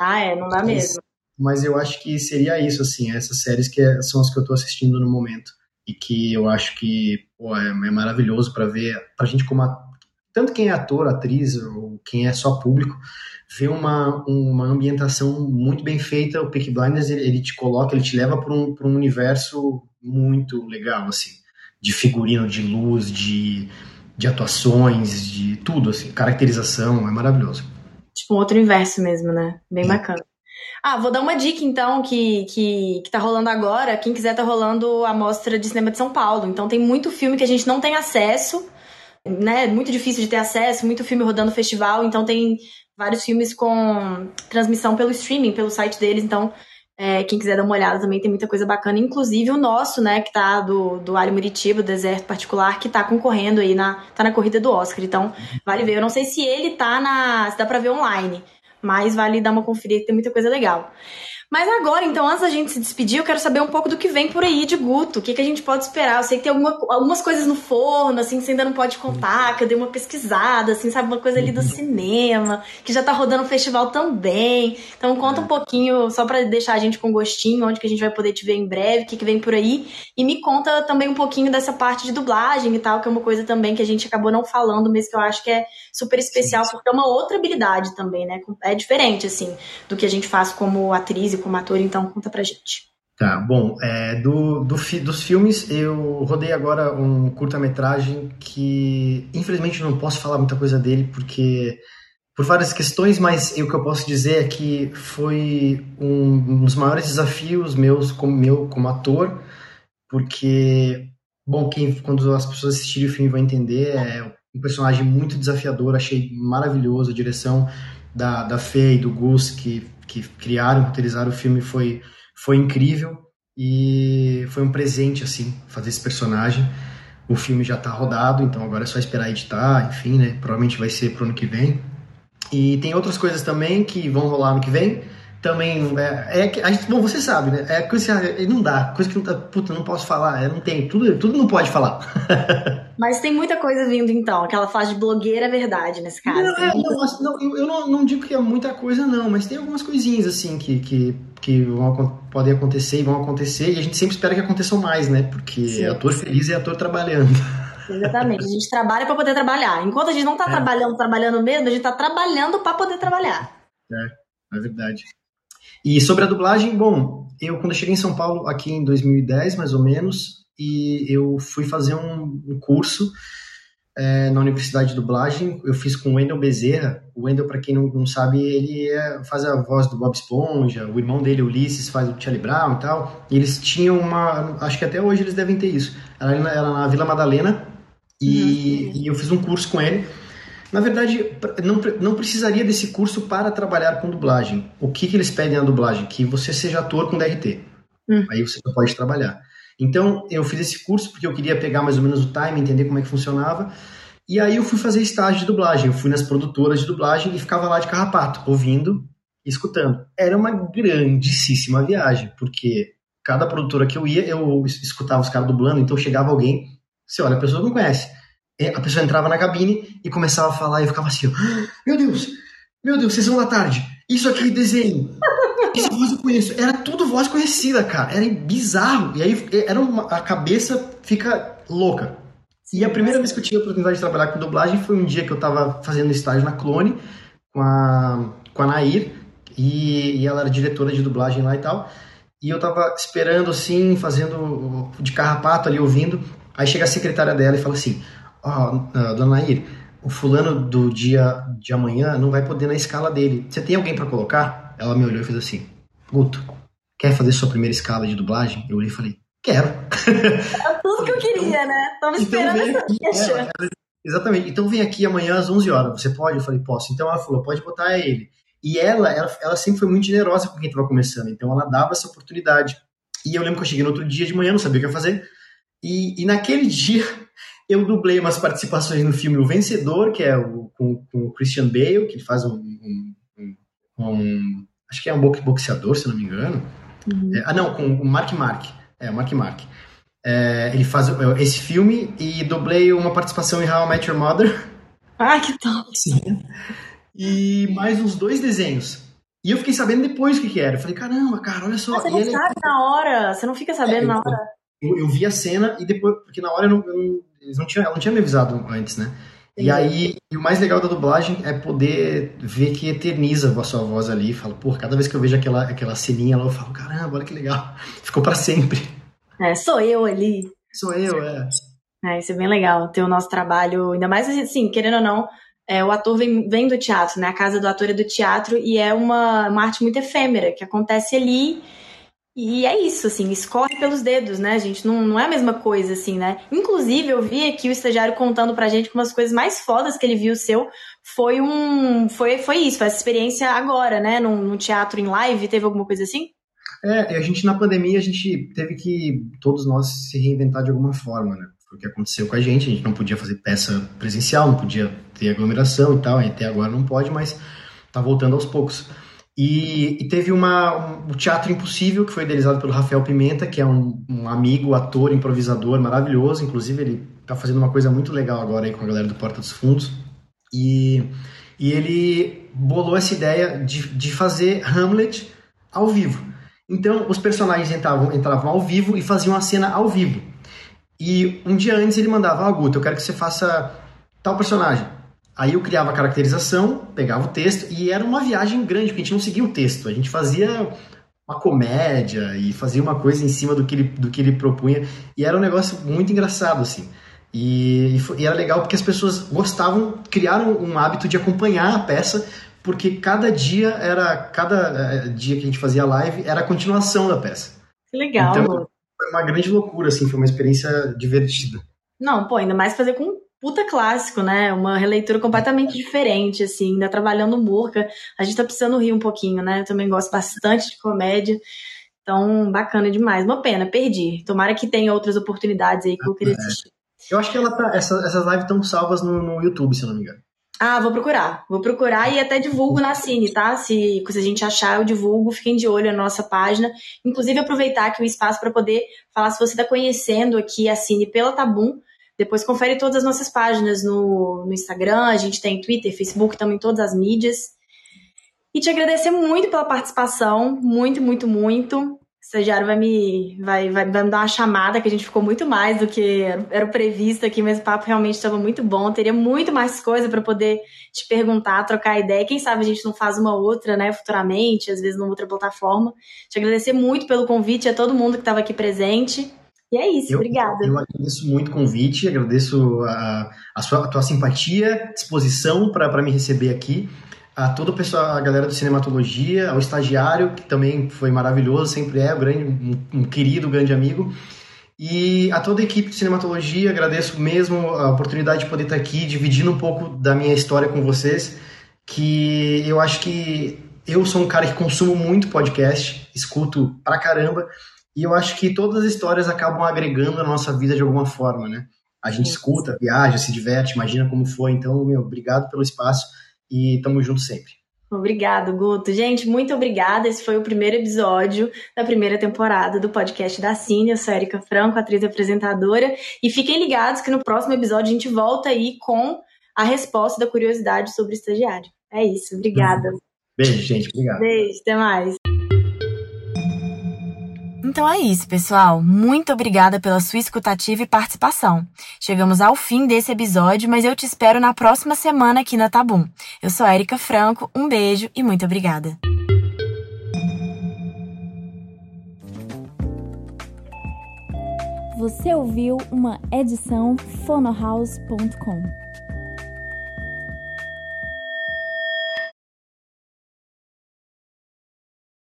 Ah, é, não dá mesmo. Mas eu acho que seria isso, assim, essas séries que é, são as que eu estou assistindo no momento. E que eu acho que pô, é, é maravilhoso para ver, pra gente como a, tanto quem é ator, atriz, ou quem é só público, ver uma, uma ambientação muito bem feita. O Peaky Blinders, ele, ele te coloca, ele te leva para um, um universo muito legal, assim de figurino, de luz, de, de atuações, de tudo, assim, caracterização, é maravilhoso. Tipo um outro universo mesmo, né? Bem é. bacana. Ah, vou dar uma dica então que, que, que tá rolando agora. Quem quiser tá rolando a Mostra de Cinema de São Paulo. Então tem muito filme que a gente não tem acesso, né? Muito difícil de ter acesso, muito filme rodando festival. Então tem vários filmes com transmissão pelo streaming, pelo site deles. Então é, quem quiser dar uma olhada também tem muita coisa bacana, inclusive o nosso, né, que tá do, do Alho Muritiba, Deserto Particular, que tá concorrendo aí na, tá na corrida do Oscar. Então, vale ver. Eu não sei se ele tá na. se dá pra ver online, mas vale dar uma conferida que tem muita coisa legal. Mas agora, então, antes da gente se despedir, eu quero saber um pouco do que vem por aí de Guto. O que, que a gente pode esperar? Eu sei que tem alguma, algumas coisas no forno, assim, que você ainda não pode contar, que eu dei uma pesquisada, assim, sabe? Uma coisa ali do cinema, que já tá rodando o festival também. Então, conta um pouquinho, só para deixar a gente com gostinho, onde que a gente vai poder te ver em breve, o que, que vem por aí. E me conta também um pouquinho dessa parte de dublagem e tal, que é uma coisa também que a gente acabou não falando, mas que eu acho que é super especial, porque é uma outra habilidade também, né? É diferente, assim, do que a gente faz como atriz como ator, então conta pra gente. Tá, bom, é, do, do, dos filmes eu rodei agora um curta-metragem que infelizmente não posso falar muita coisa dele porque por várias questões, mas o que eu posso dizer é que foi um, um dos maiores desafios meus como meu como ator, porque bom, quem quando as pessoas assistirem o filme vão entender, é um personagem muito desafiador, achei maravilhoso a direção da, da Fê e do Gus que que criaram, roteirizaram o filme foi, foi incrível e foi um presente, assim, fazer esse personagem. O filme já está rodado, então agora é só esperar editar, enfim, né? Provavelmente vai ser pro ano que vem. E tem outras coisas também que vão rolar ano que vem. Também é, é que a gente, bom, você sabe, né? É coisa que não dá, coisa que não tá, puta, não posso falar, eu não tenho, tudo, tudo não pode falar. Mas tem muita coisa vindo então, aquela fase de blogueira é verdade nesse caso. Não, é, não, não, eu não, não, digo que é muita coisa não, mas tem algumas coisinhas assim que, que, que vão, podem acontecer e vão acontecer e a gente sempre espera que aconteçam mais, né? Porque Sim. ator feliz é ator trabalhando. Exatamente, a gente trabalha para poder trabalhar. Enquanto a gente não tá é. trabalhando, trabalhando mesmo, a gente tá trabalhando para poder trabalhar. É, é verdade. E sobre a dublagem, bom, eu quando eu cheguei em São Paulo, aqui em 2010 mais ou menos, e eu fui fazer um, um curso é, na Universidade de Dublagem, eu fiz com o Wendel Bezerra. O Wendel, para quem não, não, sabe, ele é, faz a voz do Bob Esponja, o irmão dele, Ulisses, faz o Charlie Brown e tal. E eles tinham uma, acho que até hoje eles devem ter isso. Era, era na Vila Madalena, e, uhum. e eu fiz um curso com ele na verdade, não, não precisaria desse curso para trabalhar com dublagem. O que, que eles pedem na dublagem? Que você seja ator com DRT. Hum. Aí você pode trabalhar. Então, eu fiz esse curso porque eu queria pegar mais ou menos o time, entender como é que funcionava. E aí eu fui fazer estágio de dublagem. Eu fui nas produtoras de dublagem e ficava lá de carrapato, ouvindo e escutando. Era uma grandíssima viagem, porque cada produtora que eu ia, eu escutava os caras dublando, então chegava alguém, você olha, a pessoa não conhece. A pessoa entrava na cabine e começava a falar e eu ficava assim, ah, meu Deus, meu Deus, sessão da tarde, isso aqui desenho, essa voz eu conheço, era tudo voz conhecida, cara, era bizarro, e aí era uma, a cabeça fica louca. E a primeira vez que eu tive a oportunidade de trabalhar com dublagem foi um dia que eu tava fazendo estágio na Clone com a, com a Nair, e, e ela era diretora de dublagem lá e tal, e eu tava esperando assim, fazendo de carrapato ali, ouvindo, aí chega a secretária dela e fala assim, oh, dona Nair, o fulano do dia de amanhã não vai poder na escala dele. Você tem alguém para colocar? Ela me olhou e fez assim: Guto, quer fazer sua primeira escala de dublagem? Eu olhei e falei: Quero. É tudo que eu queria, né? Tava então esperando então essa ela, ela, Exatamente. Então vem aqui amanhã às 11 horas. Você pode? Eu falei: Posso. Então ela falou: Pode botar ele. E ela, ela, ela sempre foi muito generosa com quem estava começando. Então ela dava essa oportunidade. E eu lembro que eu cheguei no outro dia de manhã, não sabia o que ia fazer. E, e naquele dia eu dublei umas participações no filme O Vencedor, que é o, com, com o Christian Bale, que faz um, um, um, um, Acho que é um boxeador, se não me engano. Uhum. É, ah, não, com o Mark Mark. É, o Mark Mark. É, ele faz esse filme e dublei uma participação em How I Met Your Mother. Ah, que top! E mais uns dois desenhos. E eu fiquei sabendo depois o que, que era. Eu falei, caramba, cara, olha só. Mas você não ele... sabe na hora, você não fica sabendo é, na hora. Eu, eu, vi a cena e depois, porque na hora eu não, eu não eles não tinham, ela não tinha me avisado antes, né? E aí, e o mais legal da dublagem é poder ver que eterniza a sua voz ali. Falo, pô, cada vez que eu vejo aquela, aquela ceninha lá, eu falo, caramba, olha que legal. Ficou para sempre. É, sou eu ali. Sou eu, é. É, isso é bem legal, ter o nosso trabalho, ainda mais assim, querendo ou não, é, o ator vem, vem do teatro, né? A casa do ator é do teatro e é uma, uma arte muito efêmera, que acontece ali e é isso, assim, escorre pelos dedos, né, gente? Não, não é a mesma coisa, assim, né? Inclusive, eu vi aqui o estagiário contando pra gente que umas coisas mais fodas que ele viu seu foi um. Foi, foi isso, foi essa experiência agora, né? No, no teatro em live, teve alguma coisa assim? É, a gente na pandemia, a gente teve que, todos nós, se reinventar de alguma forma, né? Foi o que aconteceu com a gente, a gente não podia fazer peça presencial, não podia ter aglomeração e tal, até agora não pode, mas tá voltando aos poucos. E, e, teve uma, um, o Teatro Impossível, que foi idealizado pelo Rafael Pimenta, que é um, um, amigo, ator, improvisador maravilhoso. Inclusive, ele está fazendo uma coisa muito legal agora aí com a galera do Porta dos Fundos. E, e ele bolou essa ideia de, de fazer Hamlet ao vivo. Então, os personagens entravam, entravam ao vivo e faziam a cena ao vivo. E um dia antes ele mandava, ah, Guto, eu quero que você faça tal personagem. Aí eu criava a caracterização, pegava o texto e era uma viagem grande, porque a gente não seguia o texto, a gente fazia uma comédia e fazia uma coisa em cima do que ele, do que ele propunha e era um negócio muito engraçado assim. E, e era legal porque as pessoas gostavam, criaram um hábito de acompanhar a peça, porque cada dia era cada eh, dia que a gente fazia live era a continuação da peça. Que legal. Então, foi uma grande loucura assim, foi uma experiência divertida. Não, pô, ainda mais fazer com puta clássico, né? Uma releitura completamente diferente, assim, ainda trabalhando Murca. A gente tá precisando rir um pouquinho, né? Eu também gosto bastante de comédia. Então, bacana demais. Uma pena, perdi. Tomara que tenha outras oportunidades aí que eu queria é. assistir. Eu acho que ela tá, essa, essas lives estão salvas no, no, YouTube, se eu não me engano. Ah, vou procurar. Vou procurar e até divulgo na Cine, tá? Se, se a gente achar, eu divulgo. Fiquem de olho na nossa página. Inclusive, aproveitar aqui o espaço para poder falar se você está conhecendo aqui a Cine pela Tabum. Depois confere todas as nossas páginas no, no Instagram, a gente tem Twitter, Facebook, estamos em todas as mídias. E te agradecer muito pela participação, muito, muito, muito. O estagiário vai me, vai, vai, vai me dar uma chamada, que a gente ficou muito mais do que era previsto aqui, mas o papo realmente estava muito bom. Teria muito mais coisa para poder te perguntar, trocar ideia. Quem sabe a gente não faz uma outra, né, futuramente, às vezes numa outra plataforma. Te agradecer muito pelo convite a todo mundo que estava aqui presente. E é isso, eu, obrigada. Eu agradeço muito o convite, agradeço a, a, sua, a tua simpatia, disposição para me receber aqui a todo o pessoal, a galera do Cinematologia, ao estagiário, que também foi maravilhoso, sempre é um, grande, um, um querido, grande amigo. E a toda a equipe de cinematologia, agradeço mesmo a oportunidade de poder estar aqui dividindo um pouco da minha história com vocês, que eu acho que eu sou um cara que consumo muito podcast, escuto pra caramba, e eu acho que todas as histórias acabam agregando a nossa vida de alguma forma, né? A gente escuta, viaja, se diverte, imagina como foi. Então, meu, obrigado pelo espaço e tamo junto sempre. Obrigado, Guto. Gente, muito obrigada. Esse foi o primeiro episódio da primeira temporada do podcast da Cine. Eu sou Erika Franco, atriz e apresentadora. E fiquem ligados que no próximo episódio a gente volta aí com a resposta da curiosidade sobre o estagiário. É isso. Obrigada. Beijo, gente. Obrigado. Beijo. Até mais. Então é isso, pessoal. Muito obrigada pela sua escutativa e participação. Chegamos ao fim desse episódio, mas eu te espero na próxima semana aqui na Tabum. Eu sou Erika Franco, um beijo e muito obrigada. Você ouviu uma edição fonohouse.com.